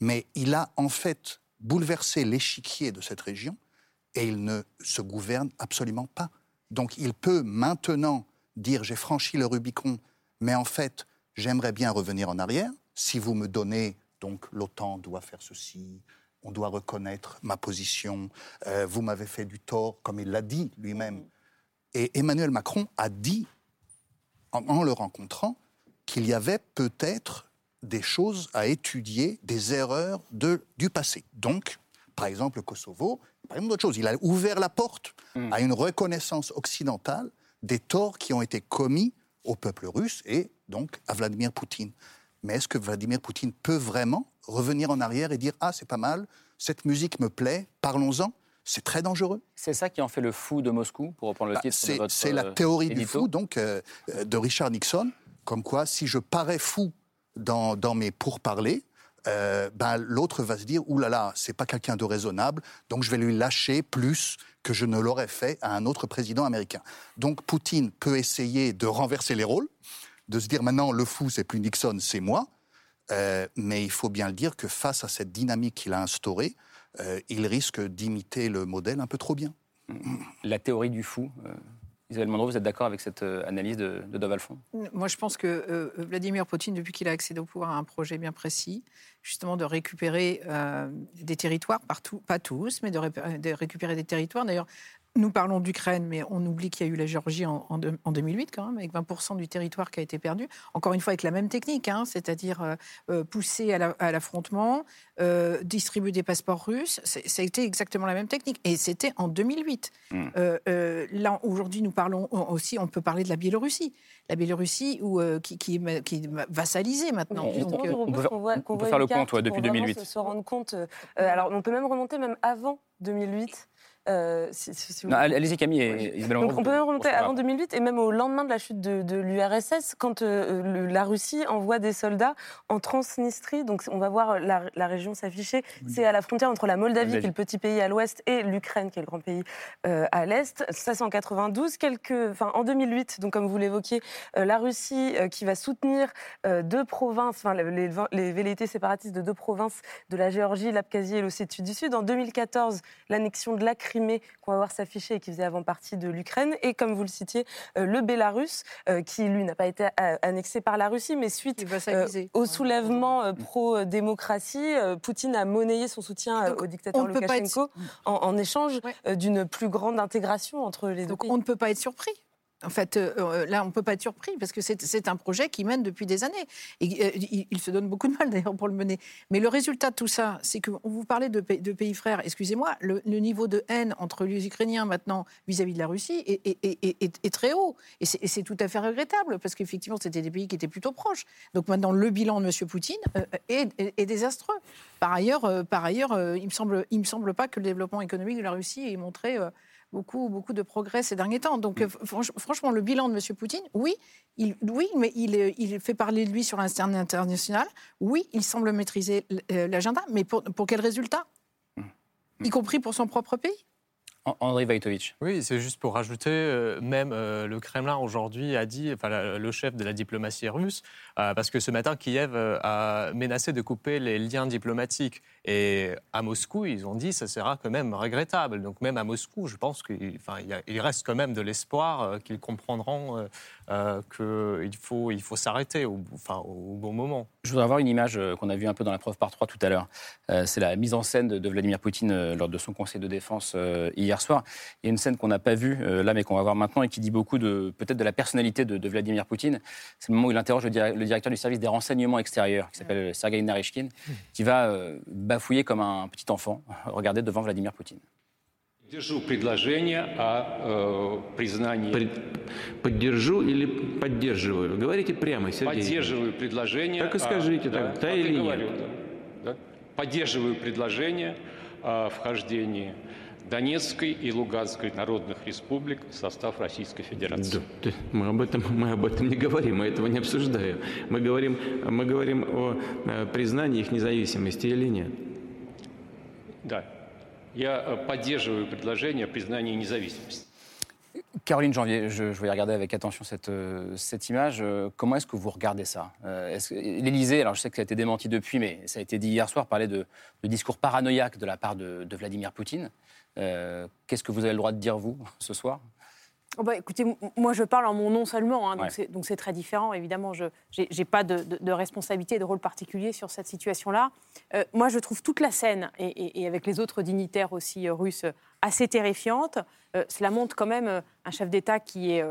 mais il a en fait bouleversé l'échiquier de cette région et il ne se gouverne absolument pas. Donc il peut maintenant dire j'ai franchi le Rubicon, mais en fait j'aimerais bien revenir en arrière. Si vous me donnez, donc l'OTAN doit faire ceci, on doit reconnaître ma position, euh, vous m'avez fait du tort, comme il l'a dit lui-même. Et Emmanuel Macron a dit, en le rencontrant, qu'il y avait peut-être des choses à étudier, des erreurs de, du passé. Donc, par exemple, le Kosovo, par exemple, d'autres choses. Il a ouvert la porte à une reconnaissance occidentale des torts qui ont été commis au peuple russe et donc à Vladimir Poutine. Mais est-ce que Vladimir Poutine peut vraiment revenir en arrière et dire Ah, c'est pas mal, cette musique me plaît, parlons-en C'est très dangereux. C'est ça qui en fait le fou de Moscou, pour reprendre le Bah, titre c'est la euh, théorie du fou, donc, euh, euh, de Richard Nixon, comme quoi, si je parais fou dans, mes pourparlers, euh, ben, l'autre va se dire Ouh là là, c'est pas quelqu'un de raisonnable, donc je vais lui lâcher plus que je ne l'aurais fait à un autre président américain. Donc Poutine peut essayer de renverser les rôles, de se dire maintenant le fou, c'est plus Nixon, c'est moi. Euh, mais il faut bien le dire que face à cette dynamique qu'il a instaurée, euh, il risque d'imiter le modèle un peu trop bien. La théorie du fou. Isabelle vous êtes d'accord avec cette euh, analyse de, de Dov Alphon Moi, je pense que euh, Vladimir Poutine, depuis qu'il a accédé au pouvoir, a un projet bien précis, justement de récupérer euh, des territoires partout, pas tous, mais de, de récupérer des territoires. D'ailleurs, nous parlons d'Ukraine, mais on oublie qu'il y a eu la Géorgie en, en deux- en 2008 quand même, avec 20% du territoire qui a été perdu. Encore une fois, avec la même technique, hein, c'est-à-dire euh, euh, pousser à la- à l'affrontement, euh, distribuer des passeports russes. Ça a été exactement la même technique. Et c'était en 2008. Mm. Euh, euh, là, aujourd'hui, nous parlons aussi, on peut parler de la Biélorussie. La Biélorussie où, euh, qui, qui, est- qui est vassalisée maintenant. On- Donc, on- euh, on peut faire- qu'on voit- on qu'on peut voit faire une le compte, ouais, depuis pour vraiment 2008. Se, se rendre compte. euh, alors, on peut même remonter même avant 2008. Euh, si- si- vous- Allez-y Camille et Isabelle Donc, on peut même remonter avant 2008 et même au lendemain de la chute de, de l'URSS, quand euh, le- la Russie envoie des soldats en Transnistrie. Donc on va voir la, la région s'afficher. C'est à la frontière entre la Moldavie, Moldavie. qui est le petit pays à l'ouest, et l'Ukraine, qui est le grand pays euh, à l'est. Ça, c'est en 92. Quelques, enfin, en 2008, donc comme vous l'évoquiez, la Russie qui va soutenir deux provinces, enfin les, les velléités séparatistes de deux provinces de la Géorgie, l'Abkhazie et l'Ossétie du Sud. En 2014, l'annexion de la Crimée, qu'on va voir s'afficher et qui faisait avant partie de l'Ukraine. Et comme vous le citiez, euh, le Bélarus, euh, qui lui n'a pas été euh, annexé par la Russie, mais suite au soulèvement pro-démocratie, Poutine a monnayé son soutien Donc, au dictateur pas être- Loukachenko en, en échange Ouais. d'une plus grande intégration entre les deux Donc pays. on ne peut pas être surpris. En fait, euh, euh, là, on ne peut pas être surpris parce que c'est un projet qui mène depuis des années. Et euh, il, se donne beaucoup de mal d'ailleurs pour le mener. Mais le résultat de tout ça, c'est que vous parlait de, pays- frères. Excusez-moi, le, niveau de haine entre les Ukrainiens maintenant vis-à-vis de la Russie est, très haut. Et c'est tout à fait regrettable parce qu'effectivement, c'était des pays qui étaient plutôt proches. Donc maintenant, le bilan de M. Poutine est, désastreux. Par ailleurs, par ailleurs il me semble, il me semble pas que le développement économique de la Russie ait montré beaucoup, beaucoup de progrès ces derniers temps. Donc, euh, franch- franchement, le bilan de M. Poutine, oui, il, oui mais il, il fait parler de lui sur l'instant international. Oui, il semble maîtriser euh, l'agenda, mais pour, pour quel résultat? Y compris pour son propre pays An- Andrei Vaitovitch. Oui, c'est juste pour rajouter, euh, même euh, le Kremlin aujourd'hui a dit, enfin le chef de la diplomatie russe, euh, parce que ce matin Kiev a menacé de couper les liens diplomatiques. Et à Moscou, ils ont dit ça sera quand même regrettable. Donc même à Moscou, je pense qu'il il reste quand même de l'espoir qu'ils comprendront euh, qu'il faut, il faut s'arrêter au, bon moment. Je voudrais avoir une image euh, qu'on a vue un peu dans la preuve par trois tout à l'heure. Euh, c'est la mise en scène de, Vladimir Poutine lors de son conseil de défense hier soir. Il y a une scène qu'on n'a pas vue là, mais qu'on va voir maintenant et qui dit beaucoup de peut-être de la personnalité de, Vladimir Poutine. C'est le moment où il interroge le, dir- le directeur du service des renseignements extérieurs, qui s'appelle Sergei Narishkin, qui va bafouiller comme un petit enfant, regarder devant Vladimir Poutine. Поддержу предложение о э, признании... Поддержу или поддерживаю? Говорите прямо, Сергей. Поддерживаю предложение... Так и скажите, так, да или нет? Поддерживаю предложение о вхождении Донецкой и Луганской народных республик в состав Российской Федерации. мы, об этом, мы об этом не говорим, мы этого не обсуждаем. Мы говорим, мы говорим о э, признании их независимости или нет. Да. Я э, поддерживаю предложение о признании независимости. Caroline Janvier, je, je vais regarder avec attention cette, euh, cette image. Euh, comment est-ce que vous regardez ça Euh, est-ce que- L'Élysée, alors je sais que ça a été démenti depuis, mais ça a été dit hier soir, parlait de, de discours paranoïaque de la part de, de Vladimir Poutine. Euh, Qu'est-ce que vous avez le droit de dire, vous, ce soir Oh Bah, écoutez, moi je parle en mon nom seulement, hein, donc Ouais. c'est- très différent. Évidemment, je n'ai pas de, de- de responsabilité et de rôle particulier sur cette situation-là. Euh, moi, je trouve toute la scène, et, et- et avec les autres dignitaires aussi euh, russes, assez terrifiante. Euh, cela montre quand même un chef d'État qui est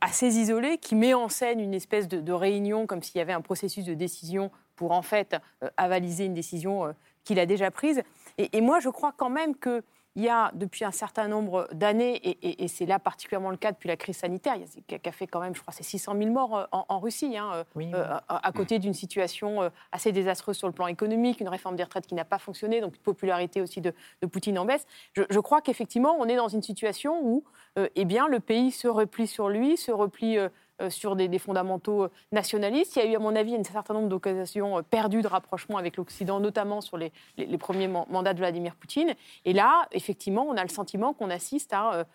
assez isolé, qui met en scène une espèce de, de réunion comme s'il y avait un processus de décision pour en fait avaliser une décision qu'il a déjà prise. Et, et moi, je crois quand même que il y a depuis un certain nombre d'années, et, et- et c'est là particulièrement le cas depuis la crise sanitaire, il y a, qui a- fait quand même, je crois, c'est 600 000 morts euh, en, en Russie, hein, euh, Oui, euh, à, à côté d'une situation assez désastreuse sur le plan économique, une réforme des retraites qui n'a pas fonctionné, donc une popularité aussi de, de Poutine en baisse. Je, je crois qu'effectivement, on est dans une situation où, euh, eh bien, le pays se replie sur lui, se replie euh, sur des, fondamentaux nationalistes. Il y a eu, à mon avis, un certain nombre d'occasions perdues de rapprochement avec l'Occident, notamment sur les, premiers mandats de Vladimir Poutine. Et là, effectivement, on a le sentiment qu'on assiste à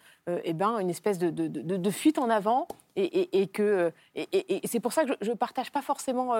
eh ben, une espèce de, fuite en avant et, et, que et, c'est pour ça que je ne partage pas forcément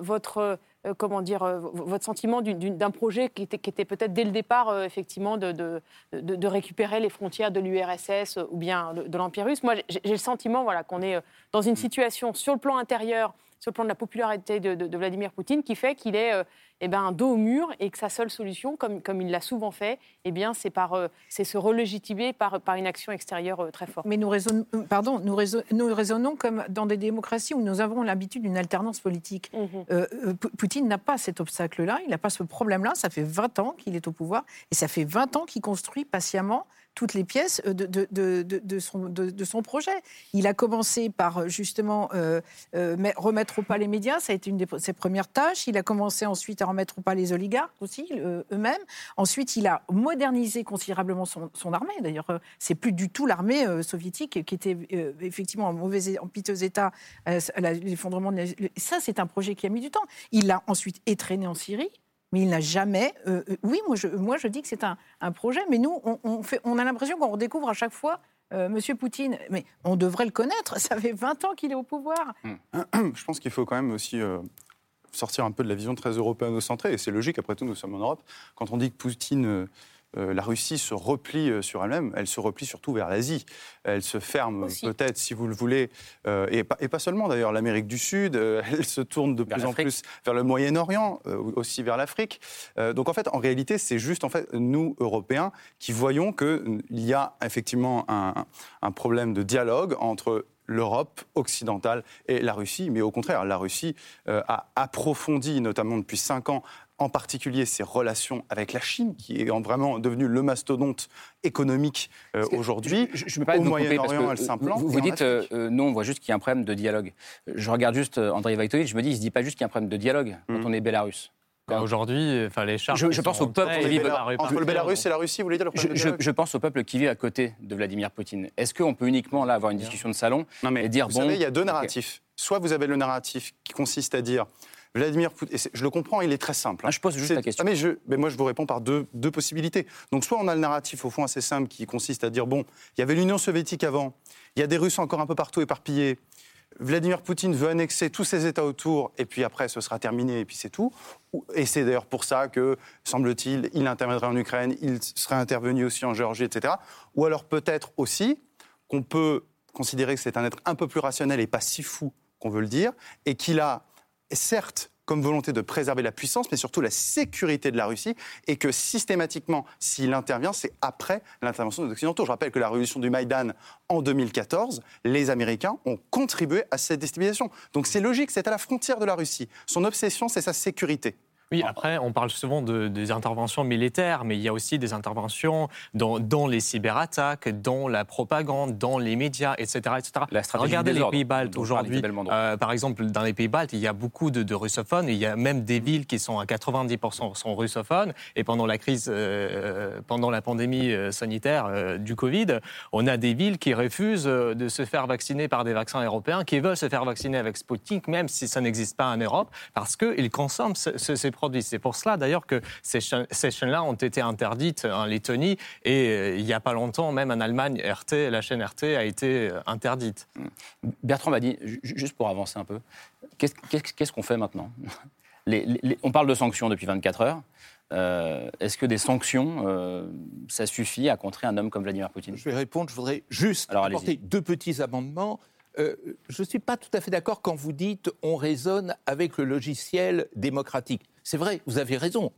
votre euh, comment dire, euh, votre sentiment d'un projet qui était, qui était peut-être dès le départ, euh, effectivement, de, de, de, récupérer les frontières de l'URSS ou bien de, l'Empire russe. Moi, j'ai le sentiment voilà, qu'on est dans une situation sur le plan intérieur, sur le plan de la popularité de, Vladimir Poutine, qui fait qu'il est eh ben, dos au mur et que sa seule solution, comme, comme il l'a souvent fait, eh bien, c'est par, euh, c'est se relégitimer par, par une action extérieure euh, très forte. Mais nous raisonnons, euh, pardon, nous, nous raisonnons comme dans des démocraties où nous avons l'habitude d'une alternance politique. Mhm. Poutine n'a pas cet obstacle-là, il n'a pas ce problème-là. Ça fait 20 ans qu'il est au pouvoir et ça fait 20 ans qu'il construit patiemment toutes les pièces de, de, son, projet. Il a commencé par justement euh, remettre au pas les médias, ça a été une de ses premières tâches. Il a commencé ensuite à remettre au pas les oligarques aussi, eux-mêmes. Ensuite, il a modernisé considérablement son, armée. D'ailleurs, c'est plus du tout l'armée soviétique qui était effectivement en mauvais, en piteux état, l'effondrement. Ça, c'est un projet qui a mis du temps. Il l'a ensuite étraîné en Syrie mais il n'a jamais. Euh, euh, oui, moi je, moi je dis que c'est un, un, projet, mais nous, on, fait, on a l'impression qu'on redécouvre à chaque fois euh, Monsieur Poutine. Mais on devrait le connaître, ça fait 20 ans qu'il est au pouvoir. Hmm. Je pense qu'il faut quand même aussi. sortir un peu de la vision très européano-centrée, et c'est logique, après tout, nous sommes en Europe. Quand on dit que Poutine euh, la Russie se replie euh, sur elle-même, elle se replie surtout vers l'Asie. Elle se ferme peut-être, si vous le voulez, euh, et, pas, seulement d'ailleurs, l'Amérique du Sud, elle se tourne de plus en plus vers le Moyen-Orient, aussi vers l'Afrique. donc en fait, en réalité, c'est juste en fait nous, Européens, qui voyons qu'il y a effectivement un, un problème de dialogue entre l'Europe occidentale et la Russie. Mais au contraire, la Russie a approfondi, notamment depuis cinq ans, en particulier ses relations avec la Chine, qui est vraiment devenue le mastodonte économique euh, aujourd'hui. Je, me Au Moyen-Orient, elle s'implante. Vous, vous dites, euh, euh, non, on voit juste qu'il y a un problème de dialogue. Je regarde juste André Vaitovitch, je me dis, il ne se dit pas juste qu'il y a un problème de dialogue quand hmm. on est Bélarus. Bah, aujourd'hui, enfin les charges. Je, pense au peuple qui vit entre le Bélarus et la Russie, vous voulez dire le je, je, pense au peuple qui vit à côté de Vladimir Poutine. Est-ce qu'on peut uniquement là avoir une discussion de salon non, mais et dire vous bon savez, il y a deux narratifs. Soit vous avez le narratif qui consiste à dire Vladimir Poutine, je le comprends, il est très simple. Hein. Ah, je pose juste la question. Ah, mais, je, mais, moi, je vous réponds par deux, deux, possibilités. Donc, soit on a le narratif, au fond, assez simple, qui consiste à dire bon, il y avait l'Union soviétique avant, il y a des Russes encore un peu partout éparpillés. Vladimir Poutine veut annexer tous ces États autour, et puis après, ce sera terminé, et puis c'est tout. Et c'est d'ailleurs pour ça que, semble-t-il, il interviendrait en Ukraine, il serait intervenu aussi en Géorgie, etc. Ou alors peut-être aussi qu'on peut considérer que c'est un être un peu plus rationnel et pas si fou qu'on veut le dire, et qu'il a certes comme volonté de préserver la puissance, mais surtout la sécurité de la Russie, et que systématiquement, s'il intervient, c'est après l'intervention des Occidentaux. Je rappelle que la révolution du Maïdan en 2014, les Américains ont contribué à cette déstabilisation. Donc c'est logique, c'est à la frontière de la Russie. Son obsession, c'est sa sécurité. Oui, après, on parle souvent de, des interventions militaires, mais il y a aussi des interventions dans, dans, les cyberattaques, dans la propagande, dans les médias, etc. etc. Regardez les pays baltes aujourd'hui. Euh, par exemple, dans les pays baltes, il y a beaucoup de, de, russophones. Il y a même des villes qui sont à 90% sont russophones. Et pendant la crise, euh, pendant la pandémie euh, sanitaire euh, du Covid, on a des villes qui refusent euh, de se faire vacciner par des vaccins européens, qui veulent se faire vacciner avec Sputnik, même si ça n'existe pas en Europe, parce qu'ils consomment ce, ce, ces c'est pour cela d'ailleurs que ces, chaînes-là ont été interdites en Lettonie et euh, il n'y a pas longtemps, même en Allemagne, RT, la chaîne RT a été euh, interdite. Bertrand m'a dit, juste pour avancer un peu, qu'est-ce qu'on fait maintenant? On parle de sanctions depuis 24 heures. Euh, est-ce que des sanctions, ça suffit à contrer un homme comme Vladimir Poutine? Je vais répondre. Je voudrais juste apporter deux petits amendements. je ne suis pas tout à fait d'accord quand vous dites on raisonne avec le logiciel démocratique. C'est vrai, vous avez raison,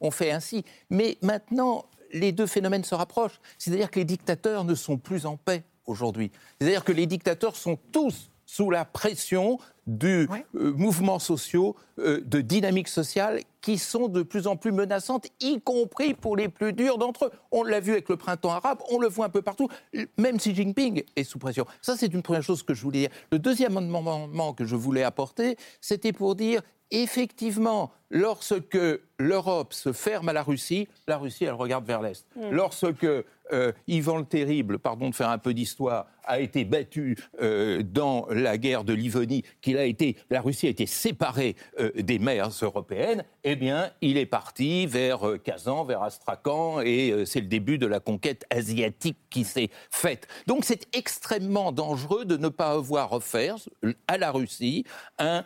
on, fait ainsi. Mais maintenant, les deux phénomènes se rapprochent. C'est-à-dire que les dictateurs ne sont plus en paix aujourd'hui. C'est-à-dire que les dictateurs sont tous sous la pression du euh, mouvements sociaux, euh, de dynamiques sociales qui sont de plus en plus menaçantes, y compris pour les plus durs d'entre eux. On l'a vu avec le printemps arabe, on le voit un peu partout. Même Xi Jinping est sous pression. Ça, c'est une première chose que je voulais dire. Le deuxième amendement que je voulais apporter, c'était pour dire effectivement, lorsque l'Europe se ferme à la Russie, la Russie, elle regarde vers l'Est. Mm. Lorsque euh, Ivan le Terrible, pardon de faire un peu d'histoire, a été battu euh, dans la guerre de Livonie, qu'il a été, la Russie a été séparée euh, des mers européennes, eh bien, il est parti vers Kazan, vers Astrakhan, et c'est le début de la conquête asiatique qui s'est faite. Donc, c'est extrêmement dangereux de ne pas avoir offert à la Russie un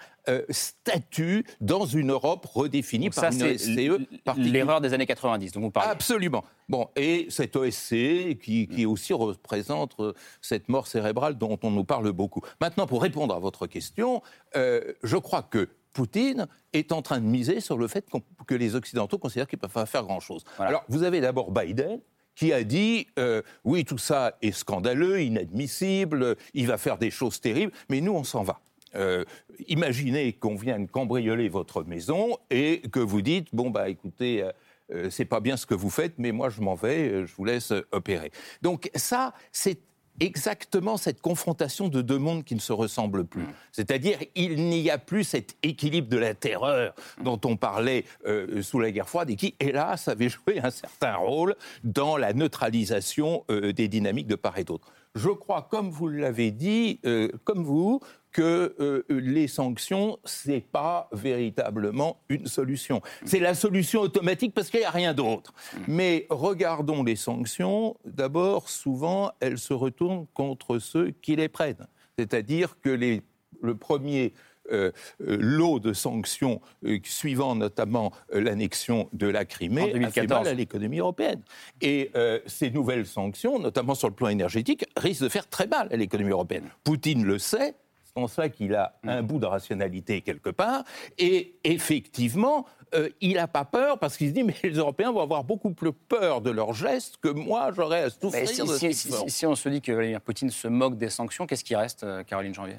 statut dans une Europe redéfinie par ça, une particulière. l'erreur des années 90 dont vous parlez. Absolument. Bon, et cette OSCE qui, qui aussi représente euh, cette mort cérébrale dont on nous parle beaucoup. Maintenant, pour répondre à votre question, euh, je crois que Poutine est en train de miser sur le fait que les Occidentaux considèrent qu'ils ne peuvent pas faire grand-chose. Alors, vous avez d'abord Biden qui a dit euh, oui, tout ça est scandaleux, inadmissible, il va faire des choses terribles, mais nous, on s'en va. Euh, imaginez qu'on vienne cambrioler votre maison et que vous dites bon bah écoutez euh, euh, c'est pas bien ce que vous faites mais moi je m'en vais je vous laisse opérer donc ça c'est exactement cette confrontation de deux mondes qui ne se ressemblent plus. C'est-à-dire, il n'y a plus cet équilibre de la terreur dont on parlait euh, sous la guerre froide et qui, hélas, avait joué un certain rôle dans la neutralisation euh, des dynamiques de part et d'autre. Je crois, comme vous l'avez dit, euh, comme vous, que euh, les sanctions, c'est pas véritablement une solution. C'est la solution automatique parce qu'il n'y a rien d'autre. Mais regardons les sanctions. D'abord, souvent, elles se retournent contre ceux qui les prennent. C'est-à-dire que les, le premier euh, euh, lot de sanctions euh, suivant notamment euh, l'annexion de la En Crimée fait 2014. mal à l'économie européenne. Et euh, ces nouvelles sanctions, notamment sur le plan énergétique, risquent de faire très mal à l'économie européenne. Poutine le sait, c'est pour ça qu'il a un bout de rationalité quelque part, et effectivement, euh, il n'a pas peur parce qu'il se dit mais les Européens vont avoir beaucoup plus peur de leurs gestes que moi j'aurais à souffrir Mais si, de ce si- on se dit que Vladimir Poutine se moque des sanctions, qu'est-ce qui reste, euh, Caroline Janvier?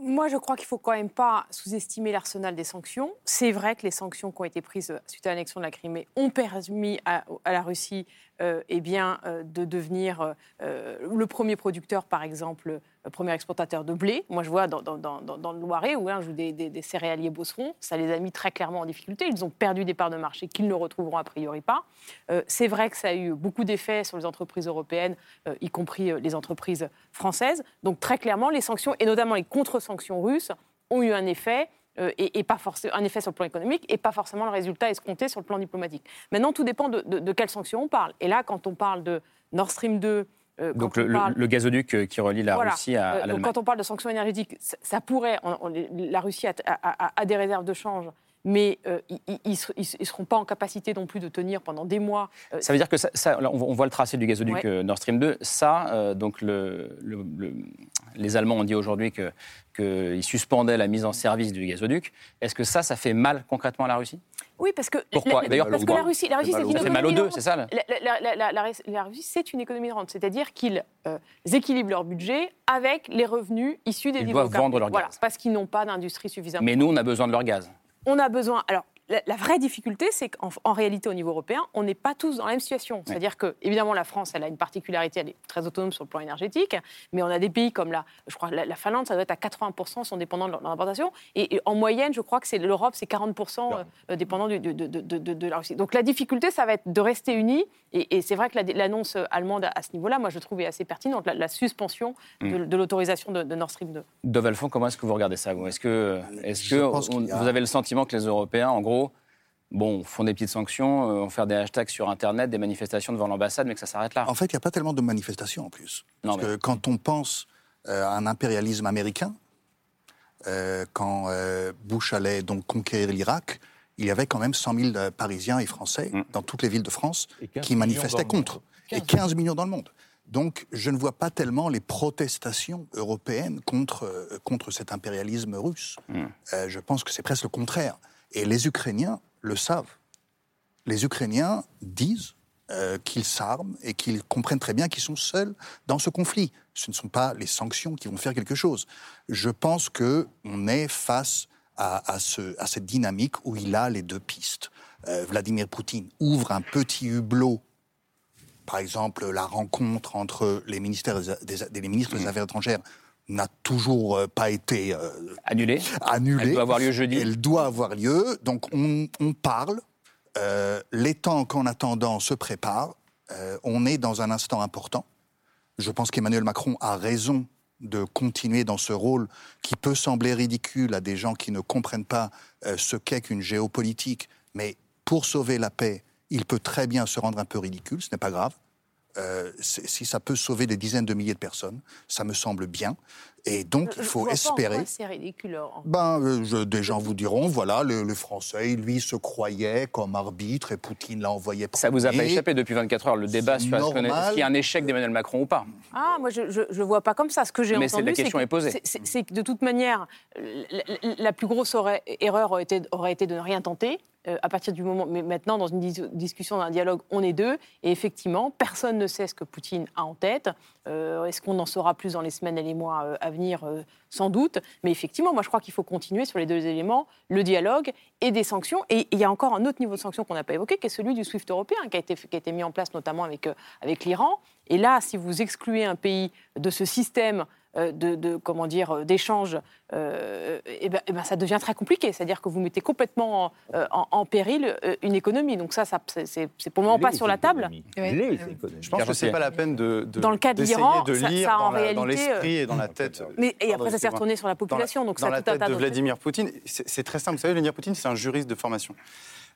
Moi, je crois qu'il faut quand même pas sous-estimer l'arsenal des sanctions. C'est vrai que les sanctions qui ont été prises suite à l'annexion de la Crimée ont permis à, à la Russie euh, eh bien, euh, de devenir le premier producteur, par exemple, le premier exportateur de blé. Moi, je vois dans, le Loiret, où hein, je joue des, céréaliers bosserons, ça les a mis très clairement en difficulté. Ils ont perdu des parts de marché qu'ils ne retrouveront a priori pas. Euh, c'est vrai que ça a eu beaucoup d'effets sur les entreprises européennes, euh, y compris euh, les entreprises françaises. Donc très clairement, les sanctions, et notamment les contre-sanctions russes, ont eu un effet. et, pas forcément un effet sur le plan économique et pas forcément le résultat escompté sur le plan diplomatique. Maintenant, tout dépend de quelles sanctions on parle. Et là, quand on parle de Nord Stream 2, euh, Donc le, parle- gazoduc euh, qui relie la voilà. Russie à, à Euh, l'Allemagne. quand on parle de sanctions énergétiques, ça, ça pourrait. on- on- la Russie a, a- a- a des réserves de change, mais euh, ils ne seront pas en capacité non plus de tenir pendant des mois. Euh, Ça veut dire que ça, ça- là, on, voit, le tracé du gazoduc Ouais. euh, Nord Stream 2. Ça, euh, donc le, le- le- les Allemands ont dit aujourd'hui que qu'ils suspendaient la mise en service du gazoduc. Est-ce que ça, ça fait mal concrètement à la Russie? Oui, parce que Pourquoi? D'ailleurs, parce que la Russie, la Russie, c'est une mal aux- Ça fait mal aux économie deux, c'est ça, La, la- la- la- la- la Russie, c'est une économie rente, c'est-à-dire qu'ils euh, équilibrent leur budget avec les revenus issus des Ils doivent vendre leur Voilà, gaz. parce qu'ils n'ont pas d'industrie suffisamment. Mais nous, on a besoin de leur gaz. On a besoin. Alors, la, la vraie difficulté, c'est qu'en en réalité, au niveau européen, on n'est pas tous dans la même situation. C'est-à-dire que, évidemment, la France, elle a une particularité, elle est très autonome sur le plan énergétique, mais on a des pays comme la, je crois, la, la Finlande, ça doit être à 80% sont dépendants de leur, leur importation. Et, et en moyenne, je crois que c'est l'Europe, c'est 40% euh, dépendant du- de, de, de, de- de la Russie. Donc la difficulté, ça va être de rester unis. Et, et c'est vrai que la- l'annonce allemande à, à ce niveau-là, moi, je trouve est assez pertinente, la, la suspension de, de l'autorisation de, de Nord Stream 2. Dove Alphon, comment est-ce que vous regardez ça Est-ce que, est-ce Je que on- a- vous avez le sentiment que les Européens, en gros, bon, font des petites sanctions, euh, vont faire des hashtags sur Internet, des manifestations devant l'ambassade, mais que ça s'arrête là En fait, il n'y a pas tellement de manifestations en plus. Non, Parce que quand on pense euh, à un impérialisme américain, euh, quand euh, Bush allait donc conquérir l'Irak, il y avait quand même 100 000 euh, Parisiens et Français Mm. dans toutes les villes de France Et 15 qui manifestaient contre. Et 15 millions dans le monde. Donc, je ne vois pas tellement les protestations européennes contre, euh, contre cet impérialisme russe. Mm. Euh, je pense que c'est presque le contraire. Et les Ukrainiens le savent. Les Ukrainiens disent euh, qu'ils s'arment et qu'ils comprennent très bien qu'ils sont seuls dans ce conflit. Ce ne sont pas les sanctions qui vont faire quelque chose. Je pense qu'on est face à, à ce- à cette dynamique où il a les deux pistes. Euh, Vladimir Poutine ouvre un petit hublot par exemple, la rencontre entre les, ministères des, les ministres des Affaires étrangères n'a toujours euh, pas été euh, annulée. annulée. Elle doit avoir lieu jeudi. Elle doit avoir lieu. Donc on, on parle. Euh, les temps qu'en attendant se préparent. Euh, on est dans un instant important. Je pense qu'Emmanuel Macron a raison de continuer dans ce rôle qui peut sembler ridicule à des gens qui ne comprennent pas ce qu'est qu'une géopolitique. Mais pour sauver la paix, il peut très bien se rendre un peu ridicule, ce n'est pas grave. Euh, si ça peut sauver des dizaines de milliers de personnes, ça me semble bien. Et donc, il Je faut vois espérer. C'est ridicule. Laurent. Ben, euh, je- des gens vous diront, voilà, le, le Français, lui, se croyait comme arbitre et Poutine l'a envoyé Ça vous a pas premier. échappé depuis 24 heures, le débat sur est-ce normal. qu'il y a un échec d'Emmanuel Macron ou pas Ah, moi, je ne vois pas comme ça. Ce que j'ai entendu, c'est- la question que- est posée. c'est- c'est- C'est que de toute manière, la, plus grosse aurait- erreur aurait été, aurait été de ne rien tenter. Euh, à partir du moment, mais maintenant, dans une dis- discussion, dans un dialogue, on est deux. Et effectivement, personne ne sait ce que Poutine a en tête. Euh, Est-ce qu'on en saura plus dans les semaines et les mois à venir Euh, Sans doute. Mais effectivement, moi, je crois qu'il faut continuer sur les deux éléments, le dialogue et des sanctions. Et il y a encore un autre niveau de sanctions qu'on n'a pas évoqué, qui est celui du SWIFT européen, qui a été, qui a été mis en place notamment avec, euh, avec l'Iran. Et là, si vous excluez un pays de ce système de, de, comment dire euh, d'échange, euh, eh ben, eh ben, ça devient très compliqué. C'est-à-dire que vous mettez complètement en, euh, en- en péril euh, une économie. Donc ça, ça c'est- pour le moment pas sur la table. Je pense que c'est pas la peine de, de- Dans le cas de l'Iran, de ça- lire ça, en dans, la- dans réalité, l'esprit euh, et dans la tête. Mais- et après, ça s'est retourné sur la population, Dans donc dans ça, la tête de Vladimir Poutine, c'est c'est très simple. Vous savez, Vladimir Poutine, c'est un juriste de formation.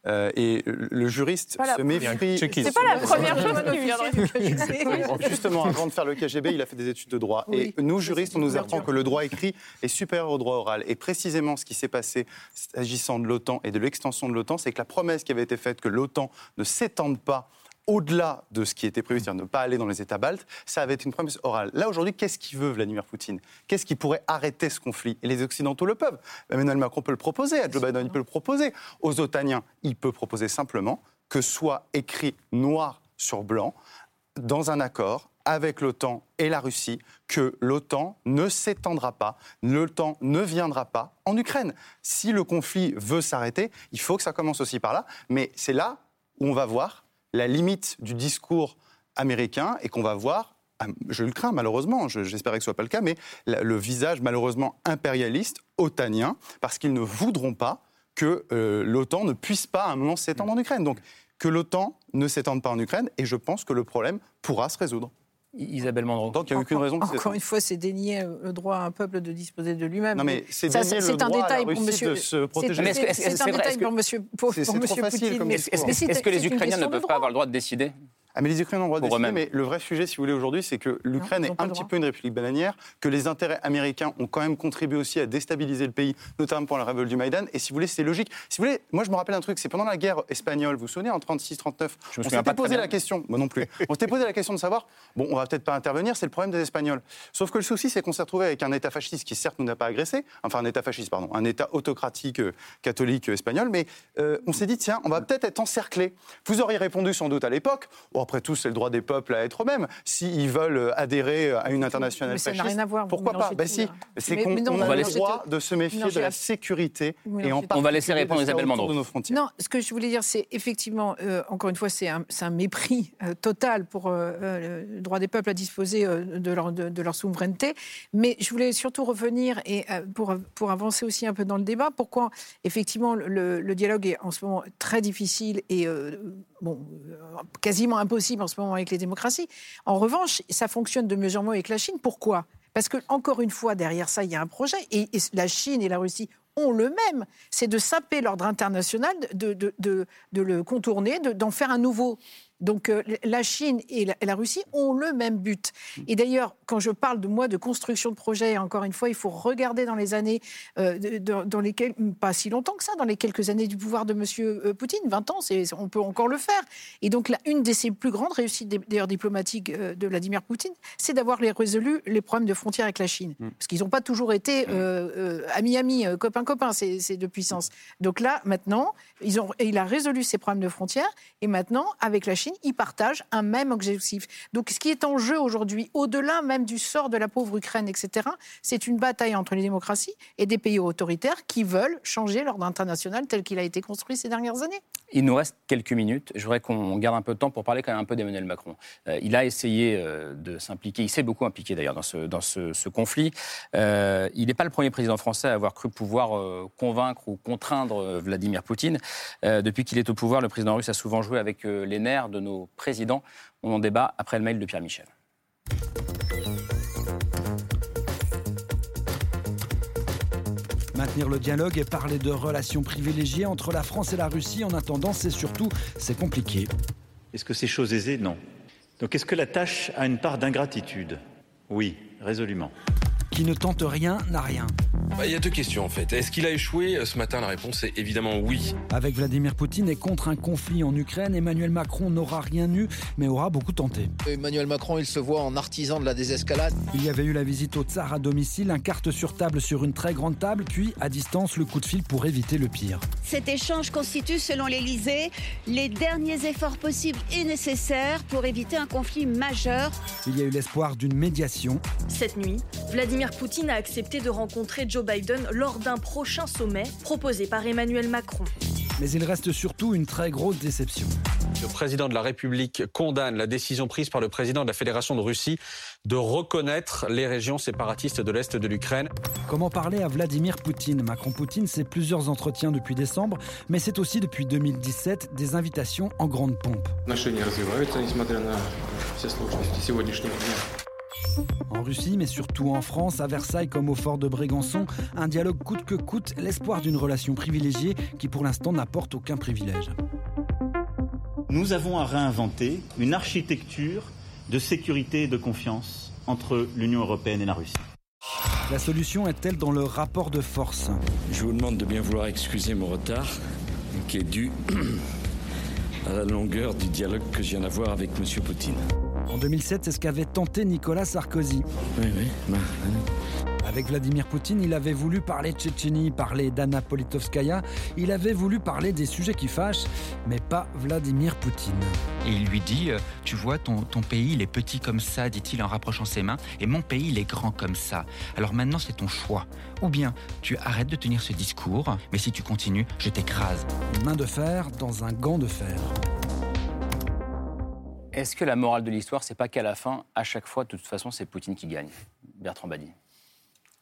Euh, et le juriste Pas se méfie. C'est pas la première chose que tu viendrais Justement, avant de faire le KGB, il a fait des études de droit. Oui. Et nous, juristes, on nous apprend que le droit écrit est supérieur au droit oral. Et précisément, ce qui s'est passé s'agissant de l'OTAN et de l'extension de l'OTAN, c'est que la promesse qui avait été faite que l'OTAN ne s'étende pas au-delà de ce qui était prévu, c'est-à-dire ne pas aller dans les États baltes, ça avait été une promesse orale. Là, aujourd'hui, qu'est-ce qu'il veut, Vladimir Poutine? Qu'est-ce qui pourrait arrêter ce conflit? Et les Occidentaux le peuvent. Emmanuel Macron peut le proposer, à Joe Biden, il peut le proposer. Aux Otaniens, il peut proposer simplement que soit écrit noir sur blanc, dans un accord avec l'OTAN et la Russie, que l'OTAN ne s'étendra pas, l'OTAN ne viendra pas en Ukraine. Si le conflit veut s'arrêter, il faut que ça commence aussi par là. Mais c'est là où on va voir la limite du discours américain et qu'on va voir, ah, je le crains malheureusement, je- j'espérais que ce soit pas le cas, mais le visage malheureusement impérialiste, otanien, parce qu'ils ne voudront pas que euh, l'OTAN ne puisse pas à un moment s'étendre en Ukraine. Donc que l'OTAN ne s'étende pas en Ukraine, et je pense que le problème pourra se résoudre. Isabelle Mandron. Donc il n'y a aucune raison que Encore s'étende. une fois, c'est dénier euh, le droit à un peuple de disposer de lui-même. Non, mais c'est un droit à la détail pour monsieur. de se protéger. c'est- un détail pour monsieur, pour, monsieur trop facile Poutine. Est-ce que les Ukrainiens ne peuvent pas avoir le droit de décider? Ah, mais les Ukrainiens ont le droit de décider, mais le vrai sujet, si vous voulez, aujourd'hui, c'est que l'Ukraine est un petit droit. peu une république bananière, que les intérêts américains ont quand même contribué aussi à déstabiliser le pays, notamment pour la révolte du Maïdan. Et si vous voulez, c'est logique. Si vous voulez, moi, je me rappelle un truc, c'est pendant la guerre espagnole, vous vous souvenez, en 36-39, Je me on s'était posé la question, moi non plus, on s'était posé la question de savoir, bon, on va peut-être pas intervenir, c'est le problème des Espagnols. Sauf que le souci, c'est qu'on s'est retrouvé avec un État fasciste qui, certes, nous n'a pas agressé, enfin, un État fasciste, pardon, un État autocratique euh, catholique euh, espagnol, mais euh, on s'est dit, tiens, on va peut-être être encerclé. Vous auriez répondu sans doute à l'époque, bon, après tout, c'est le droit des peuples à être eux-mêmes. S'ils veulent adhérer à une internationale Mais ça n'a fasciste, rien à voir, pourquoi pas? Ben tout, si, c'est qu'on a le droit de se méfier de la sécurité et en. On va laisser répondre Isabelle frontières. Non, ce que je voulais dire, c'est effectivement, euh, encore une fois, c'est un, mépris euh, total pour euh, euh, le droit des peuples à disposer euh, de, leur, de, de leur souveraineté. Mais je voulais surtout revenir et euh, pour, pour avancer aussi un peu dans le débat, pourquoi effectivement le, le dialogue est en ce moment très difficile et euh, bon, quasiment impossible en ce moment avec les démocraties. En revanche, ça fonctionne de mieux en mieux avec la Chine. Pourquoi? Parce que encore une fois, derrière ça, il y a un projet et, la Chine et la Russie ont le même, c'est de saper l'ordre international, de, le contourner, de- d'en faire un nouveau. Donc euh, la Chine et la, et la Russie ont le même but. Et d'ailleurs, quand je parle de moi de construction de projet, encore une fois, il faut regarder dans les années, euh, de- de- dans lesquelles, pas si longtemps que ça, dans les quelques années du pouvoir de M. Poutine, 20 ans, on peut encore le faire. Et donc là, une de ses plus grandes réussites d'ailleurs diplomatiques euh, de Vladimir Poutine, c'est d'avoir résolu les problèmes de frontières avec la Chine. Parce qu'ils n'ont pas toujours été euh, euh, amis-amis, euh, copains-copains, ces, ces deux puissances. Donc là, maintenant, ils ont, et il a résolu ces problèmes de frontières. Et maintenant, avec la Chine, Ils partagent un même objectif. Donc ce qui est en jeu aujourd'hui, au-delà même du sort de la pauvre Ukraine, etc., c'est une bataille entre les démocraties et des pays autoritaires qui veulent changer l'ordre international tel qu'il a été construit ces dernières années. Il nous reste quelques minutes. Je voudrais qu'on garde un peu de temps pour parler quand même un peu d'Emmanuel Macron. Euh, il a essayé euh, de s'impliquer, il s'est beaucoup impliqué d'ailleurs dans ce, dans ce, conflit. Euh, il n'est pas le premier président français à avoir cru pouvoir convaincre ou contraindre Vladimir Poutine. depuis qu'il est au pouvoir, le président russe a souvent joué avec les nerfs de nos présidents. On en débat après le mail de Pierre Michel. Maintenir le dialogue et parler de relations privilégiées entre la France et la Russie en attendant, c'est surtout, c'est compliqué. Est-ce que c'est chose aisée Non. Donc est-ce que la tâche a une part d'ingratitude? Oui, résolument. Qui ne tente rien n'a rien. Bah, il y a deux questions en fait. Est-ce qu'il a échoué Ce matin, la réponse est évidemment oui. Avec Vladimir Poutine et contre un conflit en Ukraine, Emmanuel Macron n'aura rien eu, mais aura beaucoup tenté. Emmanuel Macron, il se voit en artisan de la désescalade. Il y avait eu la visite au tsar à domicile, un carte sur table sur une très grande table, puis à distance le coup de fil pour éviter le pire. Cet échange constitue, selon l'Elysée, les derniers efforts possibles et nécessaires pour éviter un conflit majeur. Il y a eu l'espoir d'une médiation. Cette nuit, Vladimir Poutine a accepté de rencontrer Joe Biden lors d'un prochain sommet proposé par Emmanuel Macron. Mais il reste surtout une très grosse déception. Le président de la République condamne la décision prise par le président de la Fédération de Russie de reconnaître les régions séparatistes de l'Est de l'Ukraine. Comment parler à Vladimir Poutine? Macron-Poutine, c'est plusieurs entretiens depuis décembre, mais c'est aussi depuis 2017 des invitations en grande pompe. En Russie, mais surtout en France, à Versailles comme au fort de Brégançon, un dialogue coûte que coûte, l'espoir d'une relation privilégiée qui pour l'instant n'apporte aucun privilège. Nous avons à réinventer une architecture de sécurité et de confiance entre l'Union européenne et la Russie. La solution est-elle dans le rapport de force? Je vous demande de bien vouloir excuser mon retard, qui est dû à la longueur du dialogue que je viens d'avoir avec M. Poutine. En 2007, c'est ce qu'avait tenté Nicolas Sarkozy. Oui, oui. Bah, Avec Vladimir Poutine, il avait voulu parler de Tchétchénie, parler d'Anna Politovskaya, il avait voulu parler des sujets qui fâchent, mais pas Vladimir Poutine. Et il lui dit, euh, tu vois, ton, ton pays, il est petit comme ça, dit-il en rapprochant ses mains, et mon pays, il est grand comme ça. Alors maintenant, c'est ton choix. Ou bien, tu arrêtes de tenir ce discours, mais si tu continues, je t'écrase. Une main de fer dans un gant de fer. Est-ce que la morale de l'histoire, c'est pas qu'à la fin, à chaque fois, de toute façon, c'est Poutine qui gagne Bertrand Badi.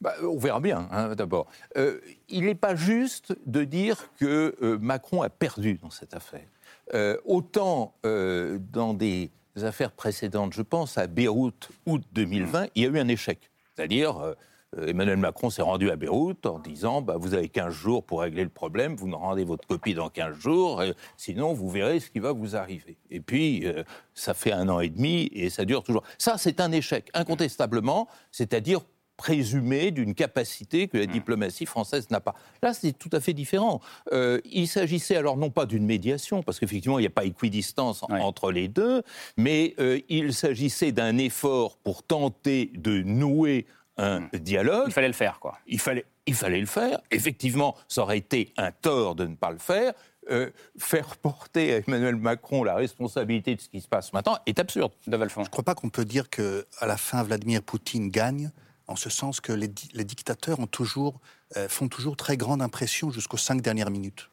Bah, on verra bien, hein, d'abord. Euh, il n'est pas juste de dire que euh, Macron a perdu dans cette affaire. Euh, autant dans des affaires précédentes, je pense à Beyrouth, août 2020, il y a eu un échec. C'est-à-dire, Emmanuel Macron s'est rendu à Beyrouth en disant bah, Vous avez 15 jours pour régler le problème, vous nous rendez votre copie dans 15 jours, sinon vous verrez ce qui va vous arriver. Et puis, euh, ça fait un an et demi et ça dure toujours. Ça, c'est un échec, incontestablement, c'est-à-dire présumé d'une capacité que la mmh. diplomatie française n'a pas. Là, c'est tout à fait différent. Euh, il s'agissait alors non pas d'une médiation, parce qu'effectivement, il n'y a pas équidistance entre les deux, mais il s'agissait d'un effort pour tenter de nouer un hmm. dialogue. Il fallait le faire, quoi. Il fallait, il fallait le faire. Effectivement, ça aurait été un tort de ne pas le faire. Euh, faire porter à Emmanuel Macron la responsabilité de ce qui se passe maintenant est absurde. Je ne crois pas qu'on peut dire qu'à la fin, Vladimir Poutine gagne, en ce sens que les, dictateurs ont toujours, euh, font toujours très grande impression jusqu'aux cinq dernières minutes.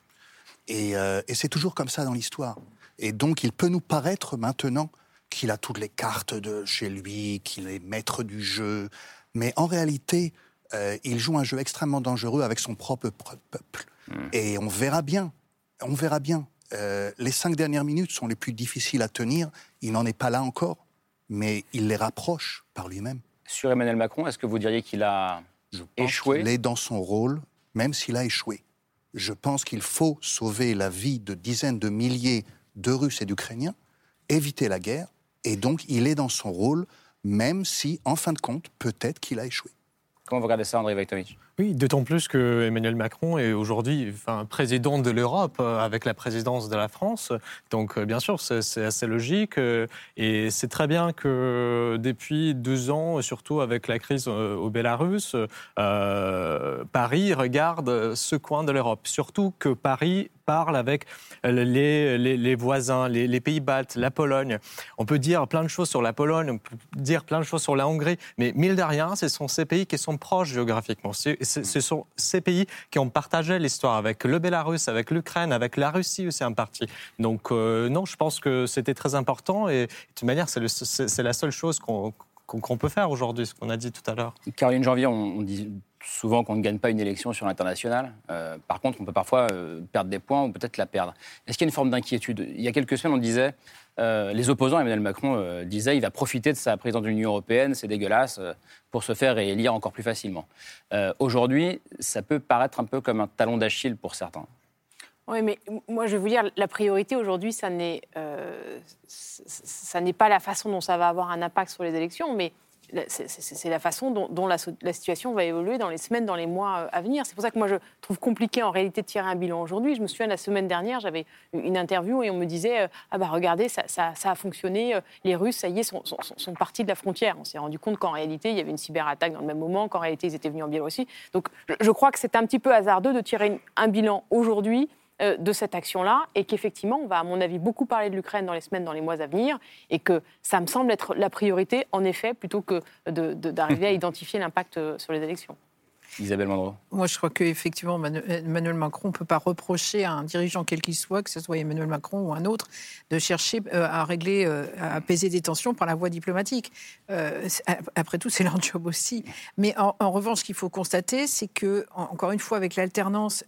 Et, euh, et c'est toujours comme ça dans l'histoire. Et donc, il peut nous paraître maintenant qu'il a toutes les cartes de chez lui, qu'il est maître du jeu, mais en réalité, euh, il joue un jeu extrêmement dangereux avec son propre peuple. Hmm. Et on verra bien, on verra bien. Euh, les cinq dernières minutes sont les plus difficiles à tenir. Il n'en est pas là encore, mais il les rapproche par lui-même. Sur Emmanuel Macron, est-ce que vous diriez qu'il a Je échoué Il est dans son rôle, même s'il a échoué. Je pense qu'il faut sauver la vie de dizaines de milliers de Russes et d'Ukrainiens, éviter la guerre, et donc il est dans son rôle même si, en fin de compte, peut-être qu'il a échoué. Comment vous regardez ça, André Vajtovic Oui, d'autant plus que Emmanuel Macron est aujourd'hui enfin, président de l'Europe euh, avec la présidence de la France. Donc, euh, bien sûr, c'est assez logique. Euh, et c'est très bien que depuis deux ans, surtout avec la crise au Bélarus, Paris regarde ce coin de l'Europe. Surtout que Paris parle avec les, les, voisins, les, pays baltes, la Pologne. On peut dire plein de choses sur la Pologne, on peut dire plein de choses sur la Hongrie, mais mille de rien, ce sont ces pays qui sont proches géographiquement. Ce sont ces pays qui ont partagé l'histoire avec le Bélarus, avec l'Ukraine, avec la Russie aussi en partie. Donc euh, non, je pense que c'était très important et de toute manière, c'est la seule chose qu'on peut faire aujourd'hui, ce qu'on a dit tout à l'heure. Caroline Janvier, on, dit souvent qu'on ne gagne pas une élection sur l'international. Euh, par contre, on peut parfois euh, perdre des points ou peut-être la perdre. Est-ce qu'il y a une forme d'inquiétude? Il y a quelques semaines, on disait, euh, les opposants, Emmanuel Macron disait, il va profiter de sa présidence de l'Union européenne, c'est dégueulasse, pour se faire élire encore plus facilement. Aujourd'hui, ça peut paraître un peu comme un talon d'Achille pour certains. Oui, mais moi, je vais vous dire, la priorité aujourd'hui, ça n'est, ça n'est pas la façon dont ça va avoir un impact sur les élections, mais c'est la façon dont, la, situation va évoluer dans les semaines, dans les mois euh, à venir. C'est pour ça que moi, je trouve compliqué en réalité de tirer un bilan aujourd'hui. Je me souviens, la semaine dernière, j'avais une interview et on me disait euh, Ah, bah regardez, ça, a fonctionné, euh, les Russes, ça y est, sont, partis de la frontière. On s'est rendu compte qu'en réalité, il y avait une cyberattaque dans le même moment, qu'en réalité, ils étaient venus en Biélorussie. Donc, je, crois que c'est un petit peu hasardeux de tirer un bilan aujourd'hui euh, de cette action-là et qu'effectivement, on va, à mon avis, beaucoup parler de l'Ukraine dans les semaines, dans les mois à venir et que ça me semble être la priorité, en effet, plutôt que d'arriver à identifier l'impact euh, sur les élections. Isabelle Mandreau. Moi, je crois qu'effectivement, Emmanuel Macron ne peut pas reprocher à un dirigeant quel qu'il soit, que ce soit Emmanuel Macron ou un autre, de chercher euh, à régler, à apaiser des tensions par la voie diplomatique. après tout, c'est leur job aussi. Mais en, revanche, ce qu'il faut constater, c'est que, encore une fois, avec l'alternance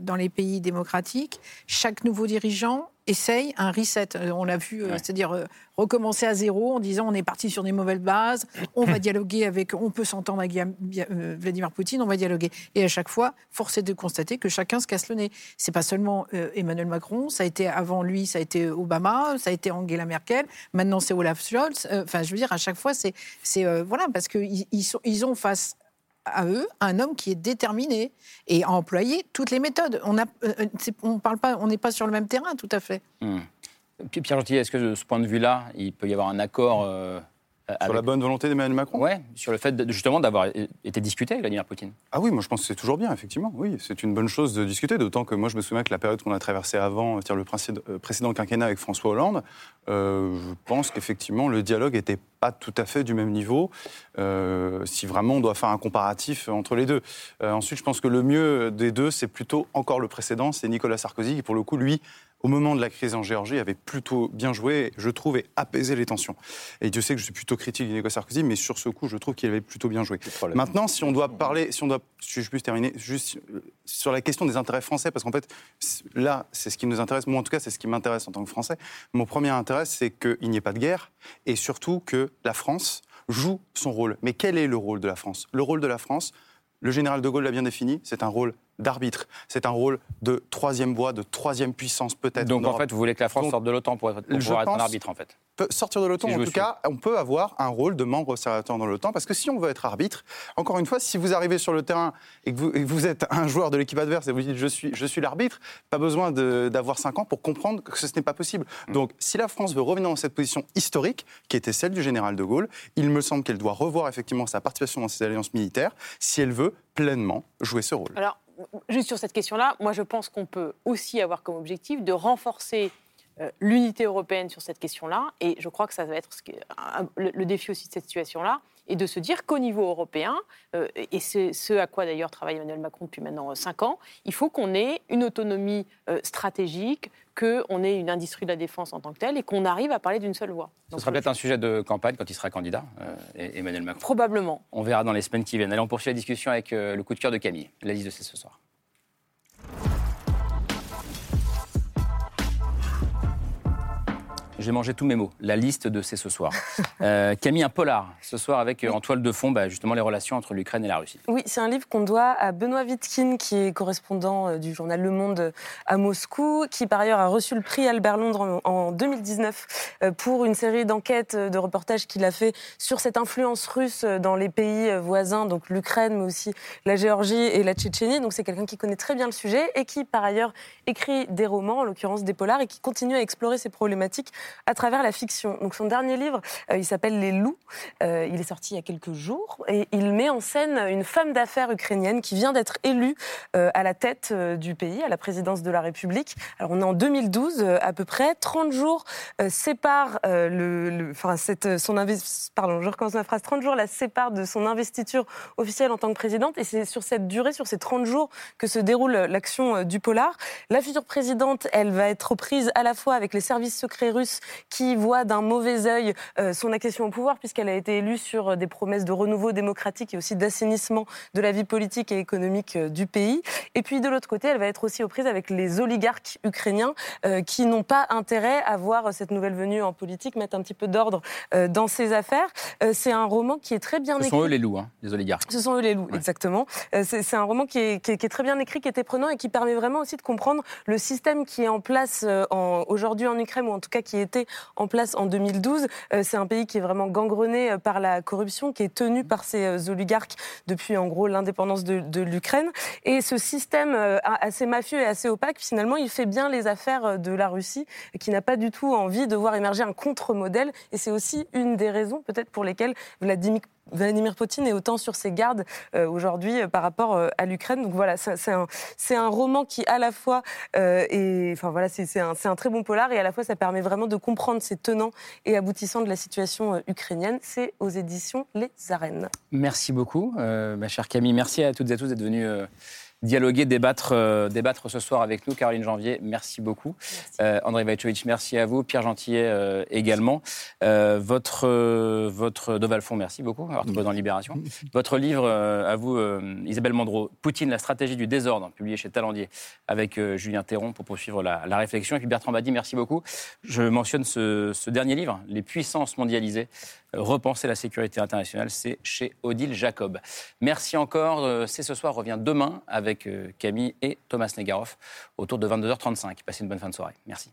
dans les pays démocratiques, chaque nouveau dirigeant essaye un reset. Euh, on l'a vu, euh, c'est-à-dire euh, recommencer à zéro en disant on est parti sur des mauvaises bases, on va dialoguer avec, on peut s'entendre avec Vladimir Poutine, on va dialoguer. Et à chaque fois, force est de constater que chacun se casse le nez. C'est pas seulement Emmanuel Macron, ça a été avant lui, ça a été Obama, ça a été Angela Merkel, maintenant c'est Olaf Scholz. Enfin, je veux dire, à chaque fois, c'est, voilà, parce qu'ils ils ont face à eux un homme qui est déterminé et a employé toutes les méthodes. On euh, pas, on n'est pas sur le même terrain, tout à fait. Hmm. Pierre Gentil, est-ce que de ce point de vue-là, il peut y avoir un accord euh, sur la bonne volonté d'Emmanuel Macron? Oui, sur le fait justement d'avoir été discuté avec Vladimir Poutine. Ah oui, moi je pense que c'est toujours bien, effectivement. Oui, c'est une bonne chose de discuter, d'autant que moi je me souviens que la période qu'on a traversée avant, le euh, précédent quinquennat avec François Hollande, euh, je pense qu'effectivement le dialogue n'était pas tout à fait du même niveau, euh, si vraiment on doit faire un comparatif entre les deux. ensuite, je pense que le mieux des deux, c'est plutôt encore le précédent, c'est Nicolas Sarkozy, qui pour le coup, lui, au moment de la crise en Géorgie, avait plutôt bien joué, je trouve, et apaisé les tensions. Et Dieu sait que je suis plutôt critique de Nicolas Sarkozy, mais sur ce coup, je trouve qu'il avait plutôt bien joué. Maintenant, si on doit parler, si on doit, si je peux terminer, juste sur la question des intérêts français, parce qu'en fait, là, c'est ce qui nous intéresse, moi en tout cas, c'est ce qui m'intéresse en tant que Français. Mon premier intérêt, c'est qu'il n'y ait pas de guerre, et surtout que la France joue son rôle. Mais quel est le rôle de la France? Le rôle de la France, le général de Gaulle l'a bien défini, c'est un rôle d'arbitre. C'est un rôle de troisième voie, de troisième puissance peut-être. Donc en, fait, vous voulez que la France sorte de l'OTAN pour, être, pouvoir être un arbitre en fait Sortir de l'OTAN, en tout cas, on peut avoir un rôle de membre observateur dans l'OTAN, parce que si on veut être arbitre, encore une fois, si vous arrivez sur le terrain et que vous, êtes un joueur de l'équipe adverse et vous dites je suis, je suis l'arbitre, pas besoin d'avoir cinq ans pour comprendre que ce n'est pas possible. Mm. Donc si la France veut revenir dans cette position historique, qui était celle du général de Gaulle, il me semble qu'elle doit revoir effectivement sa participation dans ces alliances militaires, si elle veut pleinement jouer ce rôle. Alors, juste sur cette question-là, moi je pense qu'on peut aussi avoir comme objectif de renforcer l'unité européenne sur cette question-là, et je crois que ça va être le défi aussi de cette situation-là, et de se dire qu'au niveau européen, euh, et c'est ce à quoi d'ailleurs travaille Emmanuel Macron depuis maintenant 5 ans, il faut qu'on ait une autonomie euh, stratégique, qu'on ait une industrie de la défense en tant que telle, et qu'on arrive à parler d'une seule voix. Ce sera peut-être un sujet de campagne quand il sera candidat, Emmanuel Macron. Probablement. On verra dans les semaines qui viennent. Allez, on poursuit la discussion avec le coup de cœur de Camille, la liste de ce soir. J'ai mangé tous mes mots. La liste de C'est ce soir. Euh, Camille, un polar ce soir avec euh, en toile de fond bah, justement les relations entre l'Ukraine et la Russie. Oui, c'est un livre qu'on doit à Benoît Vitkin, qui est correspondant euh, du journal Le Monde à Moscou, qui par ailleurs a reçu le prix Albert Londres en 2019 pour une série d'enquêtes, de reportages qu'il a fait sur cette influence russe dans les pays voisins, donc l'Ukraine, mais aussi la Géorgie et la Tchétchénie. Donc c'est quelqu'un qui connaît très bien le sujet et qui par ailleurs écrit des romans, en l'occurrence des polars, et qui continue à explorer ces problématiques à travers la fiction. Donc son dernier livre, euh, il s'appelle Les loups. Euh, il est sorti il y a quelques jours et il met en scène une femme d'affaires ukrainienne qui vient d'être élue euh, à la tête du pays, à la présidence de la République. Alors on est en 2012 à peu près. 30 jours séparent le, son pardon, je recommence ma phrase. 30 jours la séparent de son investiture officielle en tant que présidente et c'est sur cette durée, sur ces 30 jours que se déroule l'action du polar. La future présidente, elle va être prise à la fois avec les services secrets russes qui voit d'un mauvais œil euh, son accession au pouvoir, puisqu'elle a été élue sur euh, des promesses de renouveau démocratique et aussi d'assainissement de la vie politique et économique euh, du pays. Et puis de l'autre côté, elle va être aussi aux prises avec les oligarques ukrainiens qui n'ont pas intérêt à voir cette nouvelle venue en politique mettre un petit peu d'ordre dans ses affaires. c'est un roman qui est très bien écrit. Ce sont eux les loups, hein, les oligarques. Ce sont eux les loups, exactement. c'est un roman qui est, qui, est, très bien écrit, qui est prenant et qui permet vraiment aussi de comprendre le système qui est en place aujourd'hui en Ukraine, ou en tout cas qui en place en 2012. Euh, c'est un pays qui est vraiment gangrené euh, par la corruption, qui est tenu par ces euh, oligarques depuis en gros l'indépendance de, l'Ukraine. Et ce système assez mafieux et assez opaque, finalement, il fait bien les affaires de la Russie, qui n'a pas du tout envie de voir émerger un contre-modèle. Et c'est aussi une des raisons peut-être pour lesquelles Vladimir Vladimir Poutine est autant sur ses gardes euh, aujourd'hui euh, par rapport euh, à l'Ukraine. Donc voilà, c'est un, roman qui à la fois est, enfin voilà, c'est un, un, très bon polar et à la fois ça permet vraiment de comprendre ces tenants et aboutissants de la situation ukrainienne. C'est aux éditions Les Arènes. Merci beaucoup, ma chère Camille. Merci à toutes et à tous d'être venus dialoguer, débattre, euh, débattre ce soir avec nous. Caroline Janvier, merci beaucoup. Euh, André Vajtovic, merci à vous. Pierre Gentillet euh, également. votre, votre de Valfond, merci beaucoup. Alors, dans Libération. Votre livre, à vous, Isabelle Mandreau, Poutine, la stratégie du désordre, publié chez Talendier avec Julien Théron pour poursuivre la, réflexion. Et puis Bertrand Badi, merci beaucoup. Je mentionne ce, ce dernier livre, Les puissances mondialisées Repenser la sécurité internationale, c'est chez Odile Jacob. Merci encore. Euh, c'est ce soir, revient demain avec euh, Camille et Thomas Negaroff autour de 22h35. Passez une bonne fin de soirée. Merci.